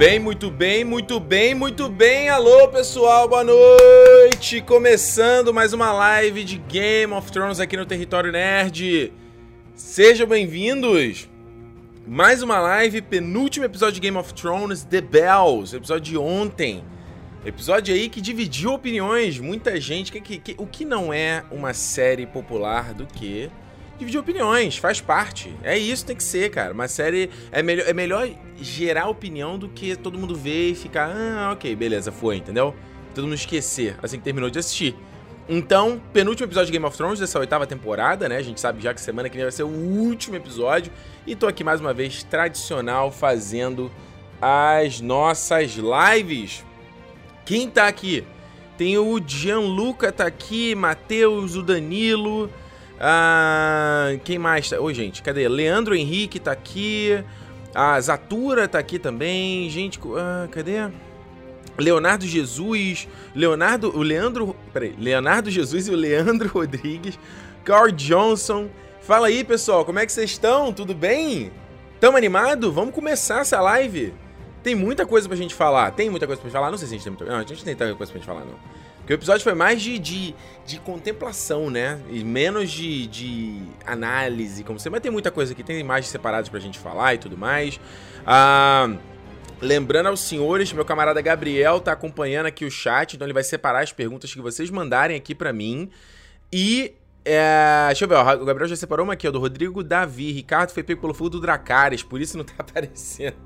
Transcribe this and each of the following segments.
bem, muito bem, muito bem, muito bem. Alô, pessoal, boa noite. Começando mais uma live de Game of Thrones aqui no Território Nerd. Sejam bem-vindos. Mais uma live, penúltimo episódio de Game of Thrones, The Bells, episódio de ontem. Episódio aí que dividiu opiniões, muita gente. Que, que, que, o que não é uma série popular do que dividir opiniões, faz parte. É isso, tem que ser, cara. Uma série é melhor, é melhor gerar opinião do que todo mundo ver e ficar, ah, ok, beleza, foi, entendeu? Todo mundo esquecer assim que terminou de assistir. Então, penúltimo episódio de Game of Thrones dessa oitava temporada, né? A gente sabe já que semana que vem vai ser o último episódio. E tô aqui mais uma vez, tradicional, fazendo as nossas lives. Quem tá aqui? Tem o Gianluca tá aqui, Matheus, o Danilo, ah, quem mais? Tá? Oi, gente, cadê? Leandro Henrique tá aqui. A Zatura tá aqui também. Gente, ah, cadê? Leonardo Jesus, Leonardo, o Leandro, peraí, Leonardo Jesus e o Leandro Rodrigues, Carl Johnson. Fala aí, pessoal, como é que vocês estão? Tudo bem? Tamo animado? Vamos começar essa live. Tem muita coisa pra gente falar. Tem muita coisa pra falar? Não sei se a gente tem muita Não, a gente não tem muita coisa pra gente falar, não. Porque o episódio foi mais de, de, de contemplação, né? E menos de, de análise, como você. Mas tem muita coisa aqui, tem imagens separadas pra gente falar e tudo mais. Ah. Lembrando aos senhores, meu camarada Gabriel tá acompanhando aqui o chat, então ele vai separar as perguntas que vocês mandarem aqui para mim. E. É, deixa eu ver, ó, o Gabriel já separou uma aqui, ó, do Rodrigo Davi. Ricardo foi pego pelo fogo do Dracarys, por isso não tá aparecendo.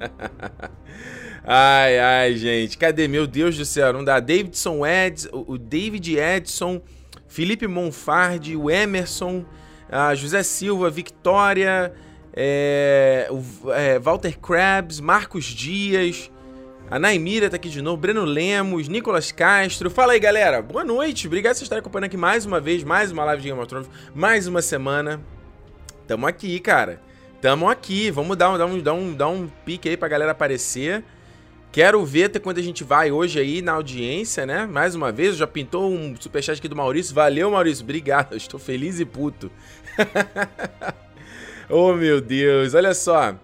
Ai, ai, gente. Cadê? Meu Deus do céu, não dá. Davidson Eds, o David Edson, Felipe Monfardi, o Emerson, a José Silva, Victoria, é, o, é, Walter Krabs, Marcos Dias, a Naimira tá aqui de novo, Breno Lemos, Nicolas Castro. Fala aí, galera. Boa noite. Obrigado por estarem acompanhando aqui mais uma vez, mais uma live de Game of Thrones, mais uma semana. Tamo aqui, cara. Tamo aqui. Vamos dar um, dar um, dar um, dar um pique aí pra galera aparecer. Quero ver até quando a gente vai hoje aí na audiência, né? Mais uma vez, já pintou um superchat aqui do Maurício. Valeu, Maurício. Obrigado. Eu estou feliz e puto. oh, meu Deus. Olha só.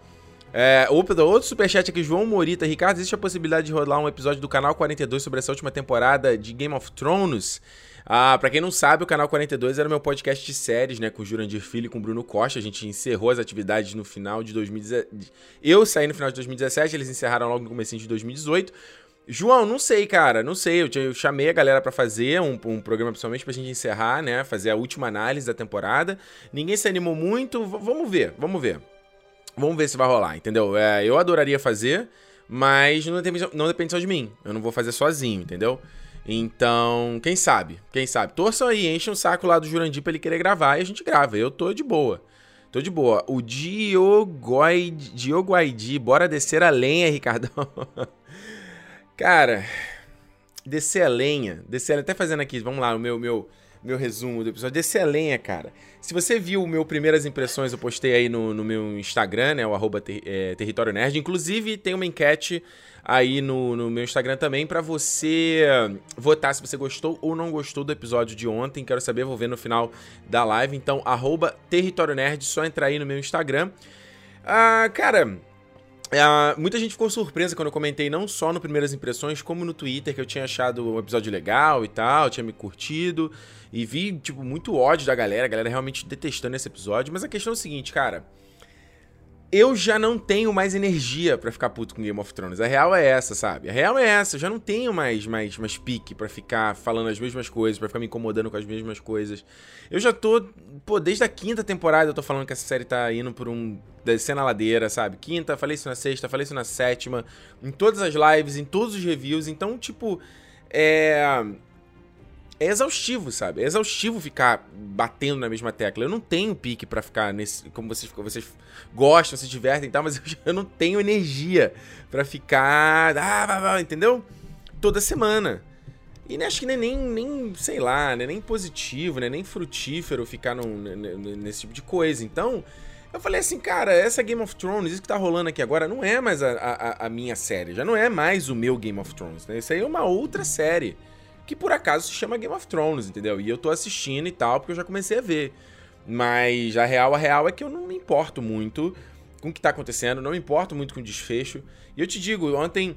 É, outro superchat aqui, João Morita. Ricardo, existe a possibilidade de rolar um episódio do canal 42 sobre essa última temporada de Game of Thrones? Ah, pra quem não sabe, o canal 42 era meu podcast de séries, né? Com o Jurandir Filho e com o Bruno Costa. A gente encerrou as atividades no final de 2017. Eu saí no final de 2017, eles encerraram logo no começo de 2018. João, não sei, cara, não sei. Eu, eu chamei a galera para fazer um, um, programa principalmente pra gente encerrar, né? Fazer a última análise da temporada. Ninguém se animou muito. V vamos ver, vamos ver. Vamos ver se vai rolar, entendeu? É, eu adoraria fazer, mas não depende, não depende só de mim. Eu não vou fazer sozinho, entendeu? Então, quem sabe? Quem sabe? Torçam aí, enchem o saco lá do Jurandir pra ele querer gravar e a gente grava. Eu tô de boa. Tô de boa. O Diogoid, Diogoidi, bora descer a lenha, Ricardão. Cara, descer a lenha. Descer a lenha. Até fazendo aqui, vamos lá, o meu, meu, meu resumo do episódio. Descer a lenha, cara. Se você viu o meu primeiras impressões, eu postei aí no, no meu Instagram, né? O arroba ter, é, Território Nerd. Inclusive, tem uma enquete aí no, no meu Instagram também para você votar se você gostou ou não gostou do episódio de ontem. Quero saber, vou ver no final da live. Então, arroba Território Nerd, só entrar aí no meu Instagram. Ah, cara, ah, muita gente ficou surpresa quando eu comentei não só no Primeiras Impressões, como no Twitter, que eu tinha achado o episódio legal e tal, tinha me curtido. E vi, tipo, muito ódio da galera, a galera realmente detestando esse episódio. Mas a questão é o seguinte, cara eu já não tenho mais energia para ficar puto com Game of Thrones. A real é essa, sabe? A real é essa. Eu já não tenho mais, mais, mais pique para ficar falando as mesmas coisas, para ficar me incomodando com as mesmas coisas. Eu já tô, pô, desde a quinta temporada eu tô falando que essa série tá indo por um. descendo a ladeira, sabe? Quinta, falei isso na sexta, falei isso na sétima, em todas as lives, em todos os reviews. Então, tipo, é é exaustivo, sabe? É exaustivo ficar batendo na mesma tecla. Eu não tenho pique para ficar nesse. Como vocês, vocês gostam, se divertem e tal, mas eu, eu não tenho energia para ficar. Ah, entendeu? Toda semana. E acho que nem, nem, nem sei lá, né? nem positivo, né? nem frutífero ficar num, nesse tipo de coisa. Então, eu falei assim, cara, essa Game of Thrones, isso que tá rolando aqui agora, não é mais a, a, a minha série. Já não é mais o meu Game of Thrones, né? Isso aí é uma outra série que por acaso se chama Game of Thrones, entendeu? E eu tô assistindo e tal, porque eu já comecei a ver. Mas a real, a real é que eu não me importo muito com o que tá acontecendo, não me importo muito com o desfecho. E eu te digo, ontem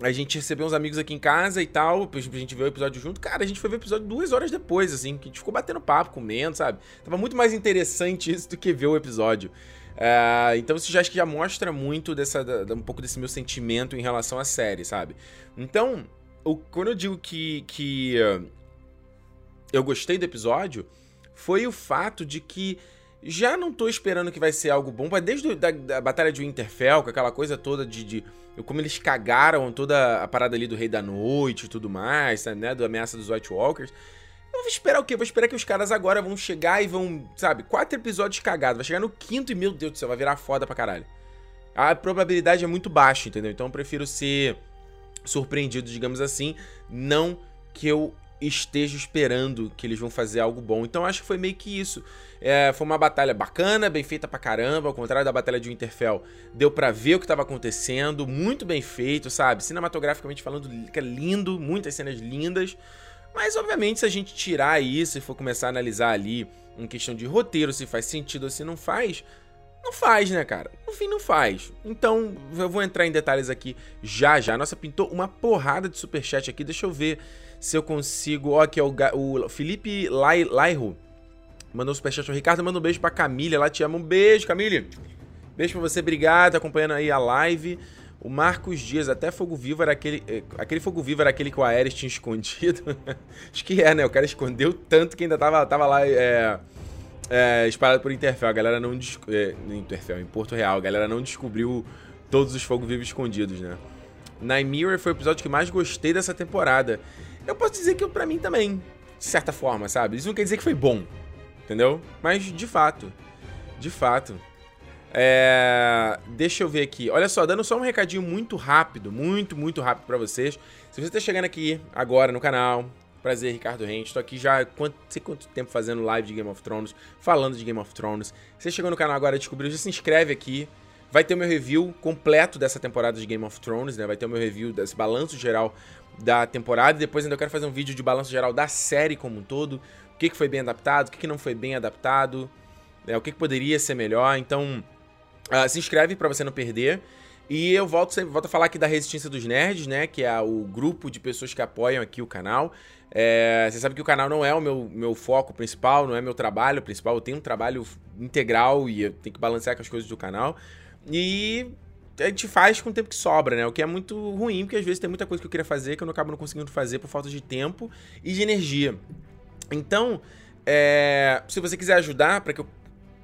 a gente recebeu uns amigos aqui em casa e tal, a gente ver o episódio junto. Cara, a gente foi ver o episódio duas horas depois, assim, que a gente ficou batendo papo, comendo, sabe? Tava muito mais interessante isso do que ver o episódio. Uh, então isso já acho que já mostra muito dessa, da, um pouco desse meu sentimento em relação à série, sabe? Então, o, quando eu digo que, que uh, eu gostei do episódio, foi o fato de que já não tô esperando que vai ser algo bom, mas desde da, Batalha de Winterfell, com aquela coisa toda de, de, como eles cagaram toda a parada ali do Rei da Noite e tudo mais, né, do ameaça dos White Walkers. Eu vou esperar o quê? Vou esperar que os caras agora vão chegar e vão, sabe, quatro episódios cagados. Vai chegar no quinto e, meu Deus do céu, vai virar foda pra caralho. A probabilidade é muito baixa, entendeu? Então eu prefiro ser surpreendido, digamos assim, não que eu esteja esperando que eles vão fazer algo bom. Então acho que foi meio que isso. É, foi uma batalha bacana, bem feita pra caramba, ao contrário da batalha de Winterfell. Deu para ver o que estava acontecendo, muito bem feito, sabe? Cinematograficamente falando, é lindo, muitas cenas lindas. Mas obviamente se a gente tirar isso e for começar a analisar ali em questão de roteiro, se faz sentido ou se não faz, não faz, né, cara? No fim, não faz. Então, eu vou entrar em detalhes aqui já já. Nossa, pintou uma porrada de superchat aqui. Deixa eu ver se eu consigo. Ó, aqui é o, o Felipe Lai, Lairo. Mandou um superchat ao Ricardo. Manda um beijo pra Camila. Ela te ama. Um beijo, Camille. Beijo pra você. Obrigado. Acompanhando aí a live. O Marcos Dias, até Fogo Vivo era aquele. Eh, aquele Fogo Vivo era aquele que o Aéres tinha escondido. Acho que é, né? O cara escondeu tanto que ainda tava, tava lá é, é, espalhado por Interfell. A galera não. É, Interfell, em Porto Real. A galera não descobriu todos os Fogo Vivos escondidos, né? Nightmare foi o episódio que mais gostei dessa temporada. Eu posso dizer que para mim também, de certa forma, sabe? Isso não quer dizer que foi bom, entendeu? Mas de fato, de fato. É... Deixa eu ver aqui. Olha só, dando só um recadinho muito rápido, muito, muito rápido para vocês. Se você tá chegando aqui agora no canal, prazer, Ricardo Rente. Estou aqui já há quanto, sei quanto tempo fazendo live de Game of Thrones, falando de Game of Thrones. Se você chegou no canal agora e descobriu, já se inscreve aqui. Vai ter o meu review completo dessa temporada de Game of Thrones, né? Vai ter o meu review desse balanço geral da temporada. Depois ainda eu quero fazer um vídeo de balanço geral da série como um todo. O que, foi bem adaptado, o que, não foi bem adaptado, né, o que, que poderia ser melhor. Então, uh, se inscreve para você não perder. E eu volto, volto a falar aqui da Resistência dos Nerds, né? Que é o grupo de pessoas que apoiam aqui o canal. É, você sabe que o canal não é o meu, meu foco principal, não é meu trabalho principal. Eu tenho um trabalho integral e eu tenho que balancear com as coisas do canal. E a gente faz com o tempo que sobra, né? O que é muito ruim, porque às vezes tem muita coisa que eu queria fazer que eu não acabo não conseguindo fazer por falta de tempo e de energia. Então, é, se você quiser ajudar para que eu,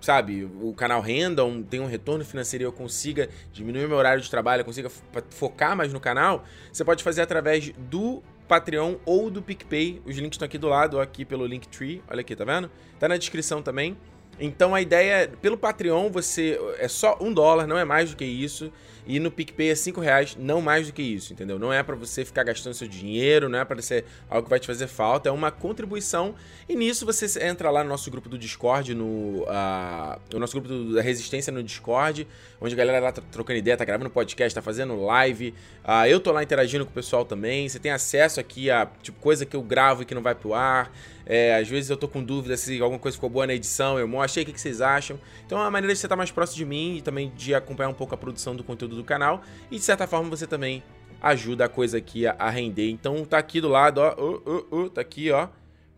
sabe, o canal renda, um, tenha um retorno financeiro e eu consiga diminuir meu horário de trabalho, eu consiga focar mais no canal, você pode fazer através do Patreon ou do PicPay. Os links estão aqui do lado, aqui pelo Linktree. Olha aqui, tá vendo? Tá na descrição também. Então a ideia é, pelo Patreon você é só um dólar, não é mais do que isso. E no PicPay é 5 reais, não mais do que isso, entendeu? Não é para você ficar gastando seu dinheiro, não é para ser algo que vai te fazer falta, é uma contribuição. E nisso você entra lá no nosso grupo do Discord, no uh, o nosso grupo da Resistência no Discord, onde a galera lá tá trocando ideia, tá gravando podcast, tá fazendo live. Uh, eu tô lá interagindo com o pessoal também. Você tem acesso aqui a tipo, coisa que eu gravo e que não vai pro ar. É, às vezes eu tô com dúvida se alguma coisa ficou boa na edição, eu mostro o que, vocês acham. Então é uma maneira de você estar mais próximo de mim e também de acompanhar um pouco a produção do conteúdo do canal. E de certa forma você também ajuda a coisa aqui a, a render. Então tá aqui do lado, ó, uh, uh, uh, tá aqui, ó,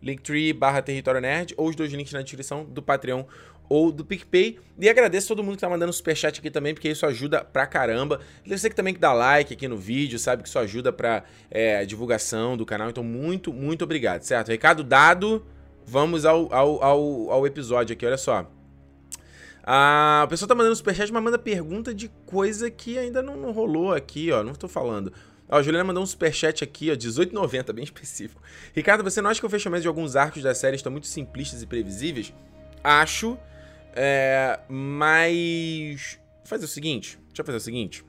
linktree barra território nerd, ou os dois links na descrição do Patreon ou do PicPay. E agradeço todo mundo que tá mandando superchat aqui também, porque isso ajuda pra caramba. Você que também que dá like aqui no vídeo, sabe que isso ajuda pra é, divulgação do canal. Então, muito, muito obrigado, certo? Recado dado, vamos ao, ao, ao, ao episódio aqui, olha só. A pessoa tá mandando superchat, mas manda pergunta de coisa que ainda não, não rolou aqui, ó. Não tô falando. Ó, a Juliana mandou um superchat aqui, ó, 18,90, bem específico. Ricardo, você não acha que o fechamento de alguns arcos da série estão muito simplistas e previsíveis? Acho, é, mas. Fazer o seguinte. Deixa eu fazer o seguinte.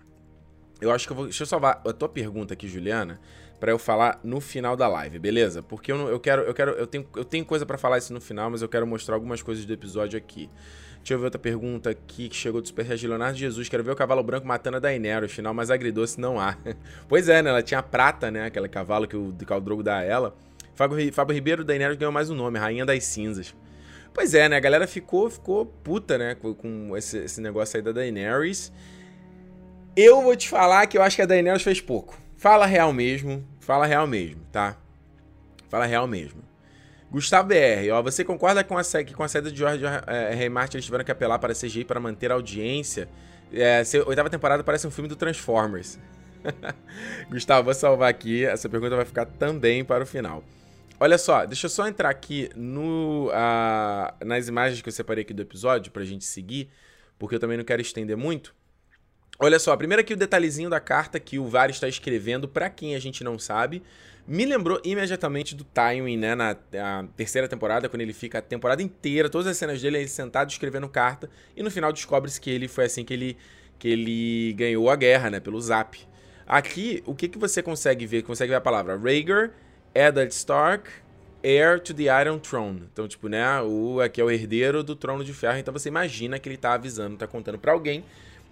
Eu acho que eu vou. Deixa eu salvar a tua pergunta aqui, Juliana, para eu falar no final da live, beleza? Porque eu, não, eu quero. Eu quero. Eu tenho, eu tenho coisa para falar isso no final, mas eu quero mostrar algumas coisas do episódio aqui. Deixa eu ver outra pergunta aqui que chegou do Superchat Leonardo Jesus. Quero ver o cavalo branco matando a Daenerys. Final mais agridoce não há. pois é, né? Ela tinha a prata, né? Aquele cavalo que o, que o Drogo dá a ela. Fábio, Fábio Ribeiro, Daenerys ganhou mais um nome, Rainha das Cinzas. Pois é, né? A galera ficou, ficou puta, né? Com esse, esse negócio aí da Daenerys. Eu vou te falar que eu acho que a Daenerys fez pouco. Fala real mesmo. Fala real mesmo, tá? Fala real mesmo. Gustavo BR, ó, você concorda com a, que com a saída de George é, R. Martin eles tiveram que apelar para a CGI para manter a audiência? É, oitava temporada parece um filme do Transformers. Gustavo, vou salvar aqui. Essa pergunta vai ficar também para o final. Olha só, deixa eu só entrar aqui no, uh, nas imagens que eu separei aqui do episódio pra gente seguir, porque eu também não quero estender muito. Olha só, primeiro aqui o detalhezinho da carta que o VAR está escrevendo para quem a gente não sabe. Me lembrou imediatamente do Tywin, né, na terceira temporada, quando ele fica a temporada inteira, todas as cenas dele, ele sentado escrevendo carta, e no final descobre-se que ele foi assim que ele, que ele ganhou a guerra, né, pelo Zap. Aqui, o que, que você consegue ver? Consegue ver a palavra Rhaegar, Eddard Stark, heir to the Iron Throne. Então, tipo, né, o aqui é o herdeiro do trono de ferro. Então você imagina que ele tá avisando, tá contando para alguém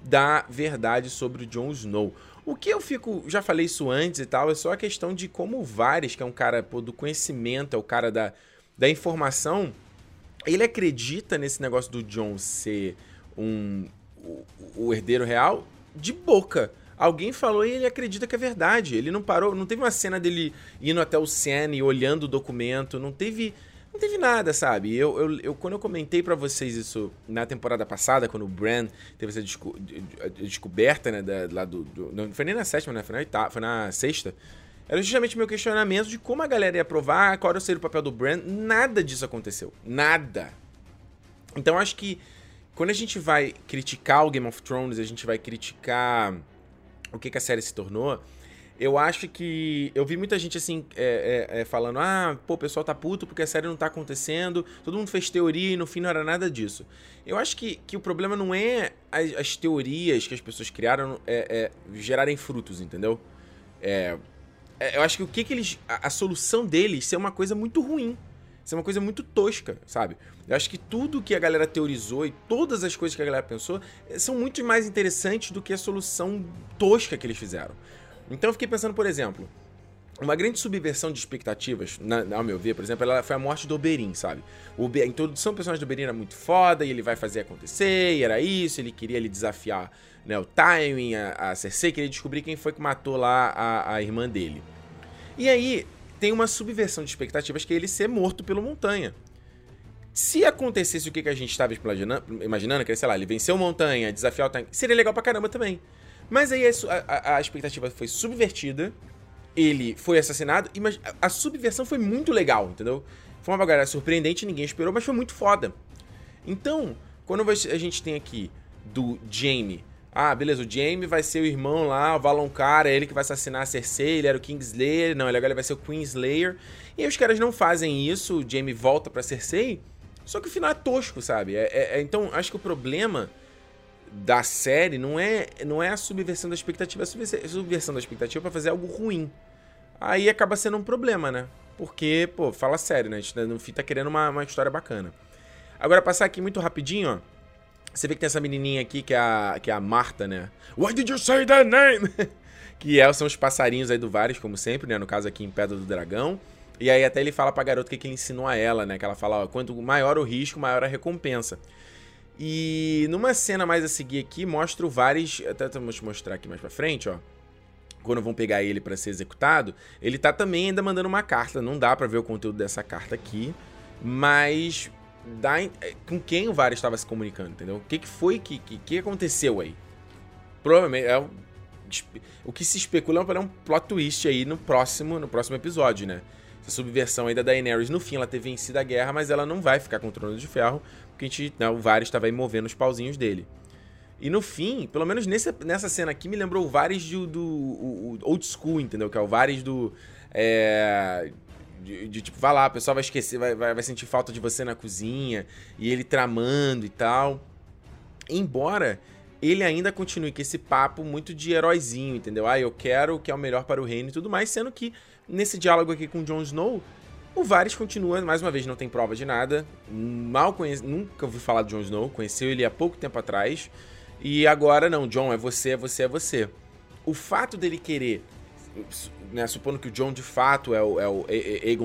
da verdade sobre o Jon Snow. O que eu fico, já falei isso antes e tal, é só a questão de como o Varys, que é um cara pô, do conhecimento, é o cara da, da informação, ele acredita nesse negócio do Jon ser um o, o herdeiro real de boca. Alguém falou e ele acredita que é verdade. Ele não parou, não teve uma cena dele indo até o Senna e olhando o documento, não teve não teve nada, sabe? Eu, eu, eu quando eu comentei para vocês isso na temporada passada, quando o Bran teve essa desco descoberta, né, da, lá do, do, Não foi nem na sétima, né? Foi na, oitava, foi na sexta. Era justamente meu questionamento de como a galera ia provar qual era o papel do Bran. Nada disso aconteceu. Nada. Então acho que quando a gente vai criticar o Game of Thrones, a gente vai criticar o que, que a série se tornou, eu acho que. Eu vi muita gente assim é, é, é, falando: ah, pô, o pessoal tá puto porque a série não tá acontecendo, todo mundo fez teoria e no fim não era nada disso. Eu acho que, que o problema não é as, as teorias que as pessoas criaram é, é gerarem frutos, entendeu? É, é, eu acho que o que, que eles. A, a solução deles ser uma coisa muito ruim. Ser uma coisa muito tosca, sabe? Eu acho que tudo que a galera teorizou e todas as coisas que a galera pensou são muito mais interessantes do que a solução tosca que eles fizeram. Então eu fiquei pensando, por exemplo, uma grande subversão de expectativas, na, ao meu ver, por exemplo, ela foi a morte do Oberyn, sabe? O a introdução do personagem do Oberyn era muito foda, e ele vai fazer acontecer, e era isso, ele queria ele desafiar né, o Tywin, a, a Cersei, queria descobrir quem foi que matou lá a, a irmã dele. E aí, tem uma subversão de expectativas que é ele ser morto pelo Montanha. Se acontecesse o que, a gente estava imaginando, que sei lá, ele venceu Montanha, desafiar o Tywin, seria legal pra caramba também. Mas aí a, a, a expectativa foi subvertida, ele foi assassinado, e a subversão foi muito legal, entendeu? Foi uma bagulha surpreendente, ninguém esperou, mas foi muito foda. Então, quando a gente tem aqui do Jaime, ah, beleza, o Jaime vai ser o irmão lá, o Valonqar, é ele que vai assassinar a Cersei, ele era o Kingslayer, não, ele agora vai ser o Queenslayer. E aí os caras não fazem isso, o Jaime volta pra Cersei, só que o final é tosco, sabe? É, é, é então, acho que o problema da série não é, não é a subversão da expectativa, é a subversão da expectativa para fazer algo ruim. Aí acaba sendo um problema, né? Porque, pô, fala sério, né? A gente tá no fim tá querendo uma, uma história bacana. Agora, passar aqui muito rapidinho, ó. Você vê que tem essa menininha aqui, que é a, que é a Marta, né? Why did you say that name? que é, são os passarinhos aí do Varys, como sempre, né? No caso aqui em Pedra do Dragão. E aí até ele fala pra garota o que, que ele ensinou a ela, né? Que ela fala, ó, quanto maior o risco, maior a recompensa. E numa cena mais a seguir aqui, mostra o Varys. Até vamos mostrar aqui mais pra frente, ó. Quando vão pegar ele para ser executado, ele tá também ainda mandando uma carta. Não dá para ver o conteúdo dessa carta aqui, mas dá é, com quem o Varys estava se comunicando, entendeu? O que, que foi que, que, que aconteceu aí? Provavelmente é o, que se especula é um plot twist aí no próximo, no próximo episódio, né? Essa subversão aí da Daenerys, no fim, ela ter vencido a guerra, mas ela não vai ficar com o trono de ferro, porque a gente, né, o Varys estava aí movendo os pauzinhos dele. E no fim, pelo menos nesse, nessa cena aqui, me lembrou o Varys do, do o, o old school, entendeu? Que é o Varys do. É, de, de, tipo, vai lá, o pessoal vai esquecer, vai, vai, vai sentir falta de você na cozinha, e ele tramando e tal. Embora ele ainda continue com esse papo muito de heróizinho, entendeu? Ah, eu quero o que é o melhor para o reino e tudo mais, sendo que nesse diálogo aqui com o Jon Snow, o Varys continua, mais uma vez, não tem prova de nada. Mal conhece, nunca ouvi falar do Jon Snow, conheceu ele há pouco tempo atrás. E agora não, Jon, é você, é você, é você. O fato dele querer, né, supondo que o Jon de fato é o, é o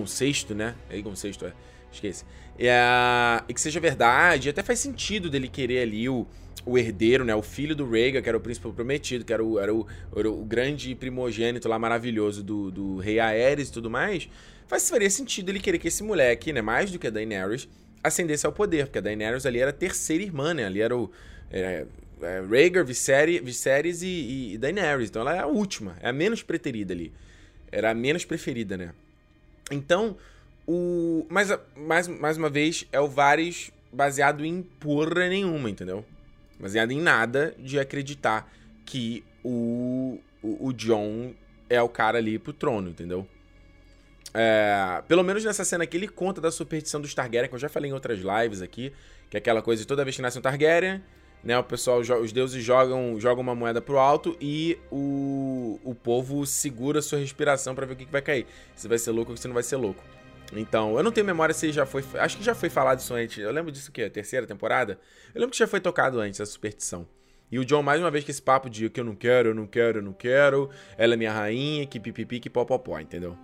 VI, né? Aegon VI, é. Esquece. É, e que seja verdade, até faz sentido dele querer ali o, o herdeiro, né? O filho do Rhaegar, que era o príncipe prometido, que era o, era o, era o grande primogênito lá maravilhoso do, do rei Aerys e tudo mais. Faz, faria sentido ele querer que esse moleque, né? Mais do que a Daenerys, ascendesse ao poder, porque a Daenerys ali era a terceira irmã, né? Ali era o... Era, é, Rhaegar, Viserys, Viserys e, e, Daenerys. Então ela é a última, é a menos preterida ali. Era a menos preferida, né? Então, o... Mas, mais, mais uma vez, é o Varys baseado em porra nenhuma, entendeu? baseado em nada de acreditar que o, o, o John é o cara ali pro trono, entendeu? É, pelo menos nessa cena aqui ele conta da superstição dos Targaryen, que eu já falei em outras lives aqui, que é aquela coisa de toda vez que nasce um Targaryen, né, o pessoal, os deuses jogam, jogam uma moeda pro alto e o, o povo segura sua respiração para ver o que, que vai cair. Se vai ser louco ou se não vai ser louco. Então, eu não tenho memória se já foi. Acho que já foi falado isso antes. Eu lembro disso que terceira temporada. Eu lembro que já foi tocado antes, a superstição. E o John, mais uma vez, com esse papo de que eu não quero, eu não quero, eu não quero. Ela é minha rainha, que pipipi, que popopó, entendeu?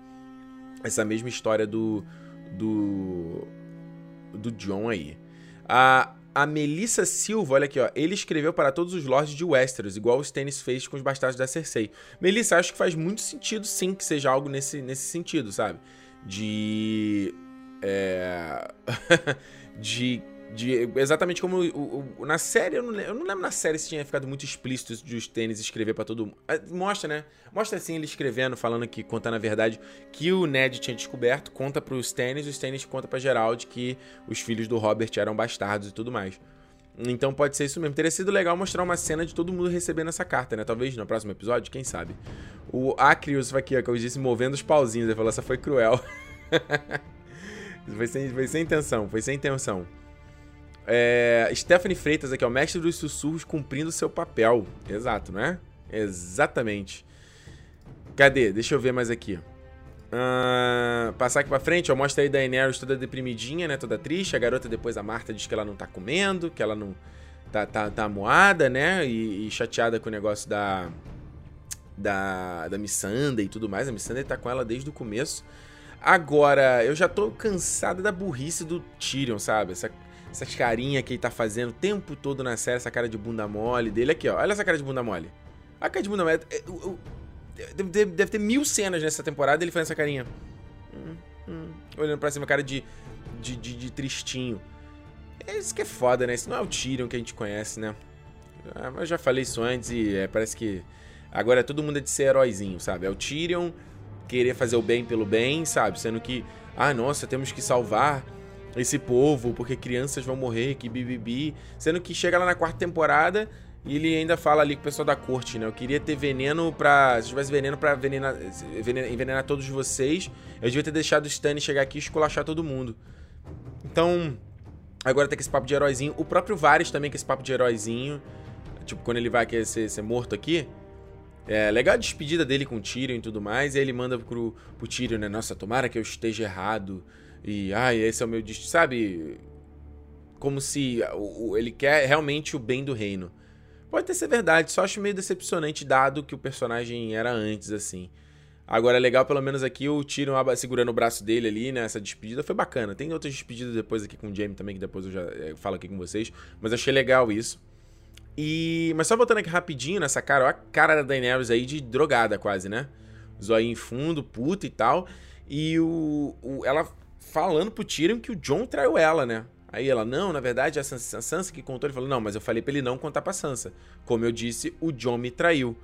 Essa mesma história do. Do. Do John aí. A, a Melissa Silva, olha aqui, ó. Ele escreveu para todos os lords de Westeros, igual o Stannis fez com os bastardos da Cersei. Melissa, acho que faz muito sentido, sim, que seja algo nesse, nesse sentido, sabe? de. É, de, de. Exatamente como o, o, na série, eu não, eu não, lembro na série se tinha ficado muito explícito de os tênis escrever para todo mundo. É, mostra, né? Mostra assim ele escrevendo, falando que, contando a verdade, que o Ned tinha descoberto, conta pros tênis, os tênis conta pra Gerald que os filhos do Robert eram bastardos e tudo mais. Então pode ser isso mesmo. Teria sido legal mostrar uma cena de todo mundo recebendo essa carta, né? Talvez no próximo episódio, quem sabe. O Acrius aqui, ó, que eu disse, movendo os pauzinhos. Ele falou, essa foi cruel. foi, sem, foi sem intenção, foi sem intenção. É, Stephanie Freitas aqui, ó, mestre dos sussurros cumprindo seu papel. Exato, né? Exatamente. Cadê? Deixa eu ver mais aqui. Uh, passar aqui pra frente, ó, mostra aí da Daenerys toda deprimidinha, né? Toda triste. A garota depois, a Marta, diz que ela não tá comendo, que ela não tá, tá, tá moada, né? E, e, chateada com o negócio da. Da, da e tudo mais. A Missandei tá com ela desde o começo. Agora, eu já tô cansada da burrice do Tyrion, sabe? Essa, essas carinha que ele tá fazendo o tempo todo na série, essa cara de bunda mole dele. Aqui, ó. Olha essa cara de bunda mole. A cara de bunda mole. Eu, Deve ter, mil cenas nessa temporada ele fazendo essa carinha. Hum, hum, olhando pra cima, cara de, de, de, de, tristinho. É isso que é foda, né? Isso não é o Tyrion que a gente conhece, né? Ah, eu já falei isso antes e é, parece que agora todo mundo é de ser heróizinho, sabe? É o Tyrion querer fazer o bem pelo bem, sabe? Sendo que, ah, nossa, temos que salvar esse povo porque crianças vão morrer, que bibibi. Sendo que chega lá na quarta temporada e ele ainda fala ali com o pessoal da corte, né? Eu queria ter veneno pra. Se tivesse veneno pra envenenar, envenenar todos vocês, eu devia ter deixado o Stannis chegar aqui e esculachar todo mundo. Então, agora tem esse papo de heróizinho. O próprio Varys também, com esse papo de heróizinho. Tipo, quando ele vai querer ser, ser morto aqui. É legal a despedida dele com o Tyrion e tudo mais. E aí ele manda pro, pro Tyrion, né? Nossa, tomara que eu esteja errado. E, ai, esse é o meu destino. Sabe? Como se ele quer realmente o bem do reino. Pode ter ser verdade, só acho meio decepcionante dado que o personagem era antes, assim. Agora, é legal, pelo menos aqui, o Tyrion segurando o braço dele ali, né? Essa despedida foi bacana. Tem outras despedidas depois aqui com o Jamie também, que depois eu já eh, falo aqui com vocês. Mas achei legal isso. E... Mas só voltando aqui rapidinho nessa cara, ó a cara da Daenerys aí de drogada quase, né? Zóio em fundo, puta e tal. E o, o, ela falando pro Tyrion que o John traiu ela, né? Aí ela, não, na verdade a Sansa, a Sansa que contou. Ele falou, não, mas eu falei pra ele não contar pra Sansa. Como eu disse, o John me traiu.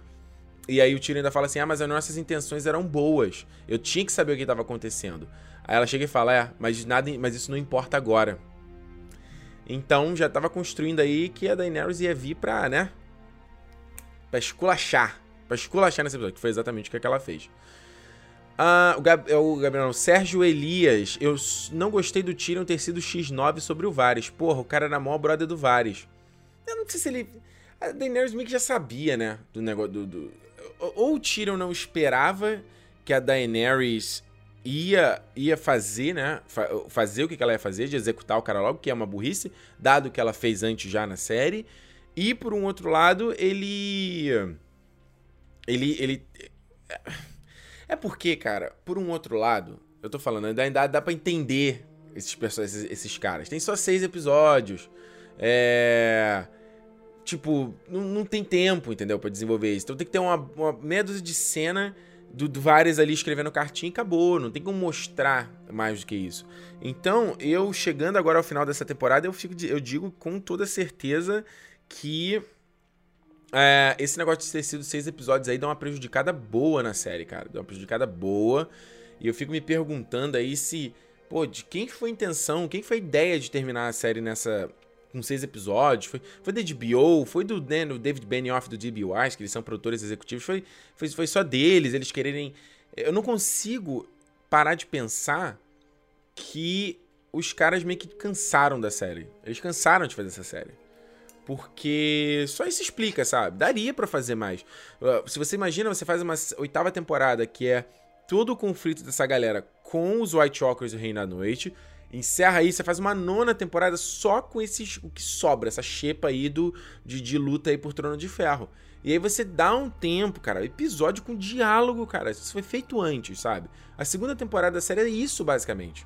E aí o Tyrion ainda fala assim, ah, mas as nossas intenções eram boas. Eu tinha que saber o que estava acontecendo. Aí ela chega e fala, é, mas, nada, mas isso não importa agora. Então já tava construindo aí que a Daenerys ia vir pra, né? Pra esculachar. Pra esculachar nesse episódio, que foi exatamente o que ela fez. Ah, o, Gab, é o Gabriel, o Sérgio Elias. Eu não gostei do Tyrion ter sido X9 sobre o Varys. Porra, o cara era maior brother do Varys. Eu não sei se ele. A Daenerys meio que já sabia, né? Do negócio. Do, do... Ou o Tyrion não esperava que a Daenerys ia, ia fazer, né? Fazer o que ela ia fazer, de executar o cara logo, que é uma burrice, dado que ela fez antes já na série. E por um outro lado, ele. Ele. ele é porque, cara, por um outro lado, eu tô falando, ainda dá, dá pra entender esses, esses, esses caras. Tem só seis episódios. É. Tipo, não, não tem tempo, entendeu? para desenvolver isso. Então tem que ter uma, uma meia dúzia de cena do, do vários ali escrevendo cartinha e acabou. Não tem como mostrar mais do que isso. Então, eu chegando agora ao final dessa temporada, eu, fico, eu digo com toda certeza que é, esse negócio de ter sido seis episódios aí dá uma prejudicada boa na série, cara. Dá uma prejudicada boa. E eu fico me perguntando aí se. Pô, de quem foi a intenção, quem foi a ideia de terminar a série nessa. com seis episódios? Foi, foi da HBO? Foi do, né, do David Benioff do DBWise, que eles são produtores executivos? Foi, foi, foi só deles, eles quererem. Eu não consigo parar de pensar que os caras meio que cansaram da série. Eles cansaram de fazer essa série. Porque só isso explica, sabe? Daria para fazer mais. Uh, se você imagina, você faz uma oitava temporada que é todo o conflito dessa galera com os White Walkers e o Reino da Noite. Encerra aí, você faz uma nona temporada só com esses, o que sobra, essa xepa aí do, de, de luta aí por Trono de Ferro. E aí você dá um tempo, cara, episódio com diálogo, cara. Isso foi feito antes, sabe? A segunda temporada da série é isso, basicamente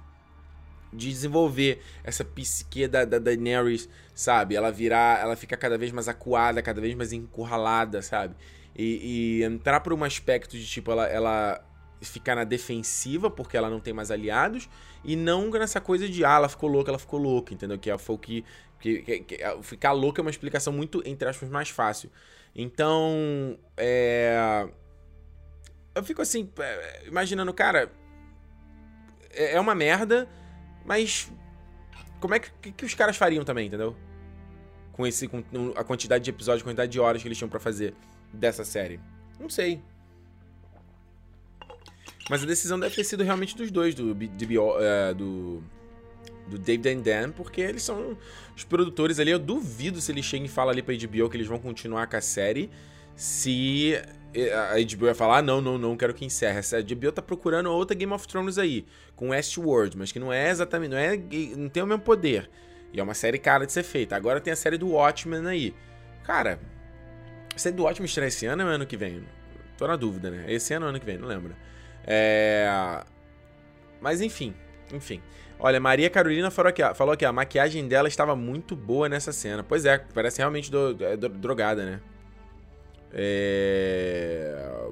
de desenvolver essa psique da, da Daenerys, sabe? Ela virar, ela fica cada vez mais acuada, cada vez mais encurralada, sabe? E, e entrar por um aspecto de tipo, ela, ela ficar na defensiva porque ela não tem mais aliados e não nessa coisa de ah, ela ficou louca, ela ficou louca, entendeu? Que foi o que, que, que, que ficar louca é uma explicação muito entre aspas mais fácil. Então, é eu fico assim, é, imaginando, cara, é, é uma merda, mas como é que, que, que os caras fariam também, entendeu? Com esse com a quantidade de episódios, quantidade de horas que eles tinham para fazer dessa série. Não sei. Mas a decisão deve ter sido realmente dos dois, do, do, uh, do, do David and Dan, porque eles são os produtores ali. Eu duvido se eles chegam e falam ali pra HBO que eles vão continuar com a série se a HBO vai falar, ah, não, não, não, quero que encerre. A HBO tá procurando outra Game of Thrones aí, com Westworld, mas que não é exatamente, não é, não tem o mesmo poder. E é uma série cara de ser feita. Agora tem a série do Watchmen aí. Cara, a série do Watchmen estreia esse ano ou é ano que vem? Tô na dúvida, né? Esse ano ou ano que vem, não lembro. É... Mas enfim, enfim. Olha, Maria Carolina falou que, falou que a maquiagem dela estava muito boa nessa cena. Pois é, parece realmente do, do, do, drogada, né? É...